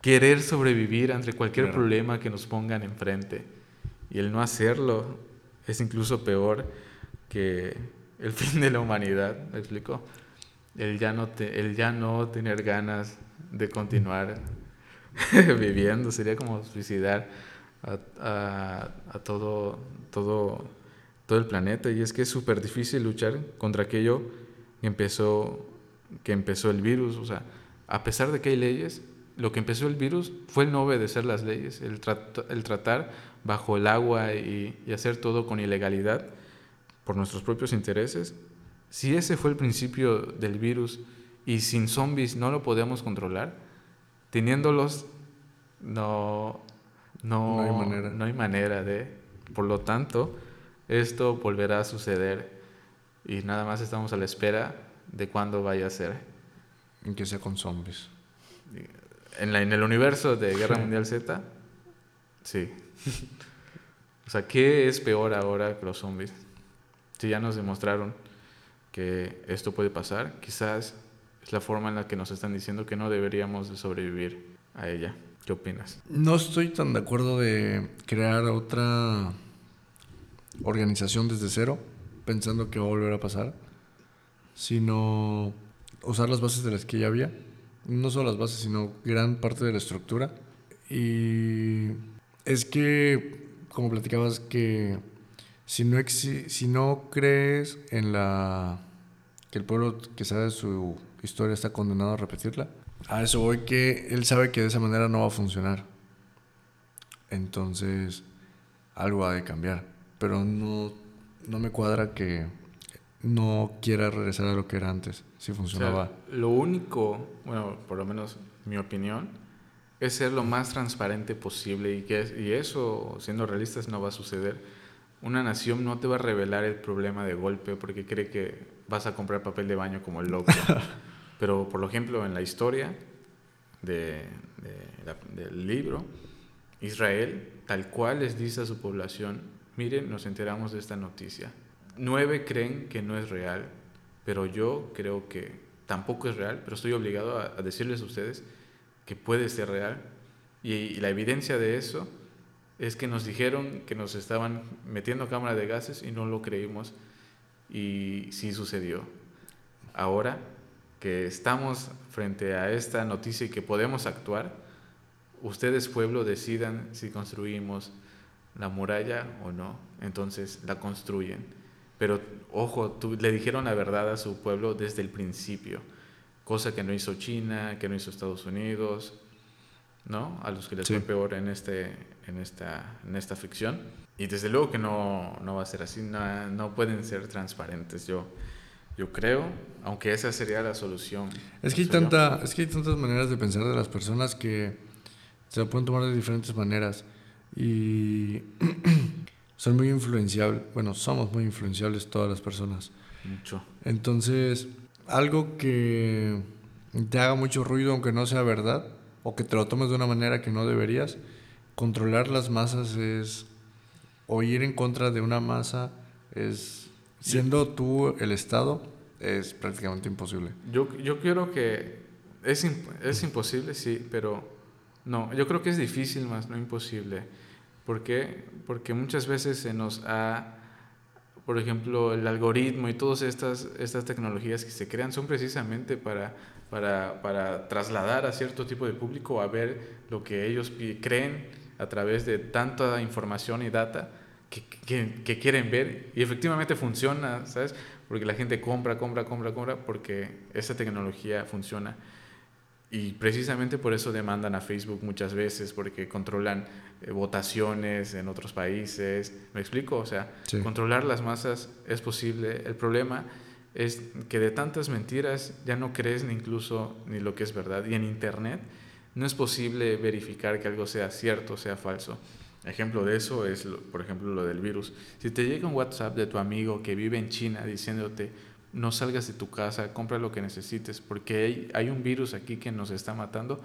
querer sobrevivir ante cualquier problema que nos pongan enfrente. Y el no hacerlo es incluso peor que el fin de la humanidad, ¿me explico? El ya no, el ya no tener ganas de continuar viviendo sería como suicidar a, a todo, todo todo el planeta y es que es súper difícil luchar contra aquello que empezó, que empezó el virus. O sea, a pesar de que hay leyes, lo que empezó el virus fue el no obedecer las leyes, el, el tratar bajo el agua y, y hacer todo con ilegalidad por nuestros propios intereses. Si ese fue el principio del virus y sin zombies no lo podíamos controlar, teniéndolos no, no, no, hay manera. no hay manera de... Por lo tanto, esto volverá a suceder y nada más estamos a la espera de cuándo vaya a ser. Que sea con zombies. En, la, en el universo de Guerra Mundial Z, sí. o sea, ¿qué es peor ahora que los zombies? Si ya nos demostraron que esto puede pasar, quizás es la forma en la que nos están diciendo que no deberíamos de sobrevivir a ella. ¿Qué opinas? No estoy tan de acuerdo de crear otra organización desde cero, pensando que va a volver a pasar, sino usar las bases de las que ya había no solo las bases, sino gran parte de la estructura. Y es que, como platicabas, que si no, si no crees en la que el pueblo que sabe su historia está condenado a repetirla, a eso voy que él sabe que de esa manera no va a funcionar. Entonces, algo ha de cambiar. Pero no, no me cuadra que no quiera regresar a lo que era antes, si funcionaba. lo único, bueno, por lo menos mi opinión, es ser lo más transparente posible y, que, y eso, siendo realistas, no va a suceder. Una nación no te va a revelar el problema de golpe porque cree que vas a comprar papel de baño como el loco. Pero, por ejemplo, en la historia de, del libro, Israel, tal cual les dice a su población, miren, nos enteramos de esta noticia. Nueve creen que no es real, pero yo creo que tampoco es real, pero estoy obligado a, decirles a ustedes que puede ser real. Y, la evidencia de eso es que nos dijeron que nos estaban metiendo cámara de gases y no lo creímos y sí sucedió. Ahora que estamos frente a esta noticia y que podemos actuar, ustedes pueblo decidan si construimos la muralla o no, entonces la construyen. Pero ojo, le dijeron la verdad a su pueblo desde el principio, cosa que no hizo China, que no hizo Estados Unidos, ¿no? A los que les fue peor en, este, en, esta, en esta ficción. Y desde luego que no, no va a ser así, no, no pueden ser transparentes. Yo, yo creo, aunque esa sería la solución. Es que, hay tanta, es que hay tantas maneras de pensar de las personas que se pueden tomar de diferentes maneras. Y son muy influenciables. Bueno, somos muy influenciables todas las personas. Mucho. Entonces, algo que te haga mucho ruido, aunque no sea verdad, o que te lo tomes de una manera que no deberías, controlar las masas es. o ir en contra de una masa es Siendo tú el Estado, es prácticamente imposible. Yo, yo creo que es, es imposible, sí, pero no, yo creo que es difícil más, no imposible. ¿Por qué? Porque muchas veces se nos ha, por ejemplo, el algoritmo y todas estas, estas tecnologías que se crean son precisamente para, para, para trasladar a cierto tipo de público a ver lo que ellos creen a través de tanta información y data que, que, quieren ver y efectivamente funciona, ¿sabes? Porque la gente compra, compra, compra, compra porque esa tecnología funciona. Y precisamente por eso demandan a Facebook muchas veces, porque controlan eh, votaciones en otros países. ¿Me explico? O sea, controlar las masas es posible. El problema es que de tantas mentiras ya no crees ni incluso ni lo que es verdad. Y en Internet no es posible verificar que algo sea cierto o sea falso. Ejemplo de eso es, por ejemplo, lo del virus. Si te llega un WhatsApp de tu amigo que vive en China diciéndote, no salgas de tu casa, compra lo que necesites, porque hay, un virus aquí que nos está matando,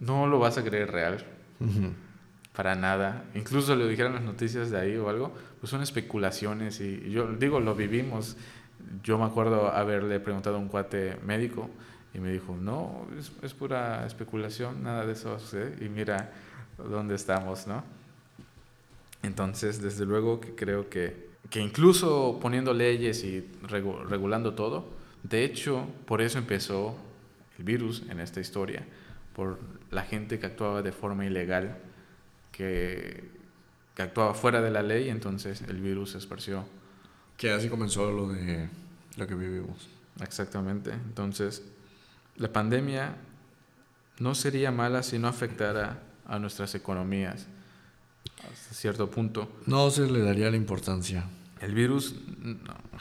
no lo vas a creer real. Para nada. Incluso le dijeron las noticias de ahí o algo, pues son especulaciones y yo digo, lo vivimos. Yo me acuerdo haberle preguntado a un cuate médico y me dijo, no, es, es pura especulación, nada de eso va a suceder. Y mira, dónde estamos, ¿no? Entonces, desde luego que creo que, que incluso poniendo leyes y regulando todo, de hecho, por eso empezó el virus en esta historia, por la gente que actuaba de forma ilegal, que, que actuaba fuera de la ley, entonces el virus se esparció. Que así comenzó lo de lo que vivimos. Exactamente. Entonces, la pandemia no sería mala si no afectara a nuestras economías hasta cierto punto. No se le daría la importancia. El virus,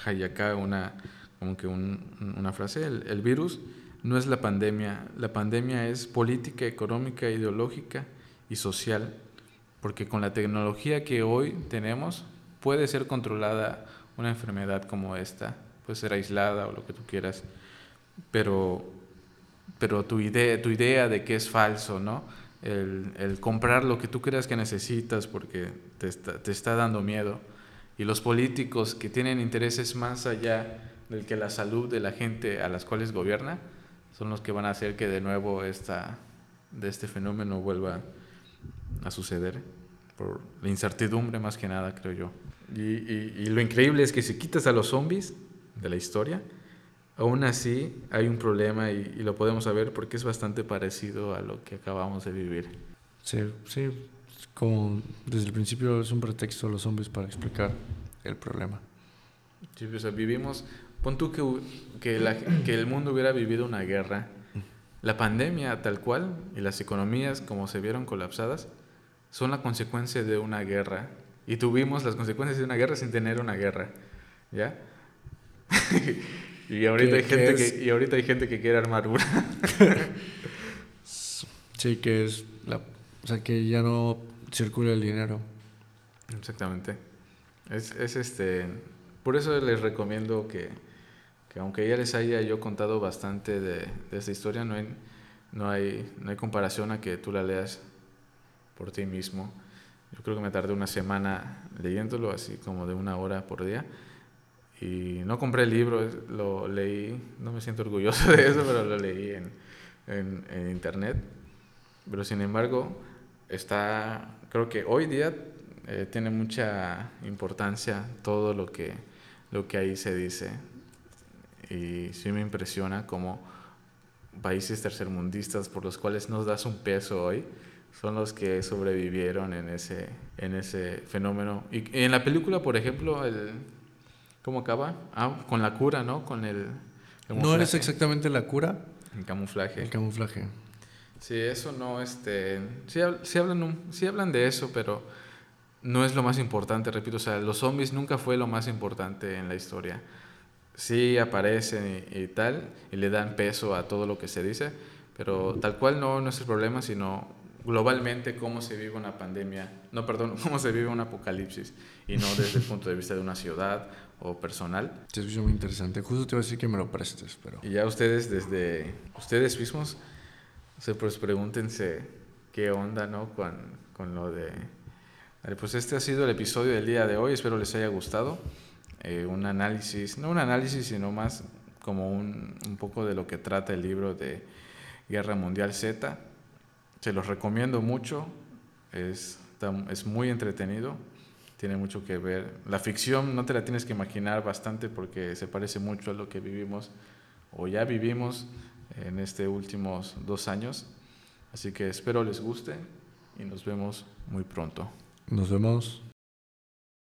hay acá una, como que una frase, el, el, virus no es la pandemia, la pandemia es política, económica, ideológica y social, porque con la tecnología que hoy tenemos puede ser controlada una enfermedad como esta, puede ser aislada o lo que tú quieras, pero, pero tu, idea, tu idea de que es falso, ¿no? El, comprar lo que tú creas que necesitas porque te está, te está dando miedo. Y los políticos que tienen intereses más allá del que la salud de la gente a las cuales gobierna, son los que van a hacer que de nuevo esta, de este fenómeno vuelva a suceder, por la incertidumbre más que nada, creo yo. Y, y, y, lo increíble es que si quitas a los zombies de la historia, aún así hay un problema y, y, lo podemos saber porque es bastante parecido a lo que acabamos de vivir. Sí, sí, como desde el principio es un pretexto a los hombres para explicar el problema. Sí, o sea, vivimos, pon tú que, que, la, que el mundo hubiera vivido una guerra, la pandemia tal cual y las economías como se vieron colapsadas son la consecuencia de una guerra y tuvimos las consecuencias de una guerra sin tener una guerra, ¿ya? y, ahorita hay gente que, y ahorita hay gente que quiere armar una. sí, que es la, o sea, que ya no circula el dinero. Exactamente. Es, es este, por eso les recomiendo que, que, aunque ya les haya yo contado bastante de, de esta historia, no hay, no, hay, no hay comparación a que tú la leas por ti mismo. Yo creo que me tardé una semana leyéndolo, así como de una hora por día. Y no compré el libro, lo leí, no me siento orgulloso de eso, pero lo leí en, en, en internet. Pero sin embargo, está, creo que hoy día eh, tiene mucha importancia todo lo que, lo que ahí se dice. Y sí me impresiona como países tercermundistas por los cuales nos das un peso hoy, son los que sobrevivieron en ese, en ese fenómeno. Y, en la película, por ejemplo, el, ¿cómo acaba? Ah, con la cura, ¿no? Con el... No es exactamente la cura. El camuflaje. El camuflaje. Sí, eso no, este... Sí, sí, hablan, sí hablan de eso, pero no es lo más importante, repito. O sea, los zombies nunca fue lo más importante en la historia. Sí aparecen y, y tal, y le dan peso a todo lo que se dice, pero tal cual no, no es el problema, sino globalmente cómo se vive una pandemia, no, perdón, cómo se vive un apocalipsis y no desde el punto de vista de una ciudad o personal. Se escucha muy interesante. Justo te iba a decir que me lo prestes, pero... Y ya ustedes desde, ustedes mismos, se pues pregúntense qué onda, ¿no? Con, con lo de... Vale, pues este ha sido el episodio del día de hoy, espero les haya gustado. Eh, un análisis, no un análisis, sino más como un, un poco de lo que trata el libro de Guerra Mundial Z se los recomiendo mucho, es, es muy entretenido, tiene mucho que ver. La ficción no te la tienes que imaginar bastante porque se parece mucho a lo que vivimos o ya vivimos en estos últimos dos años. Así que espero les guste y nos vemos muy pronto. Nos vemos.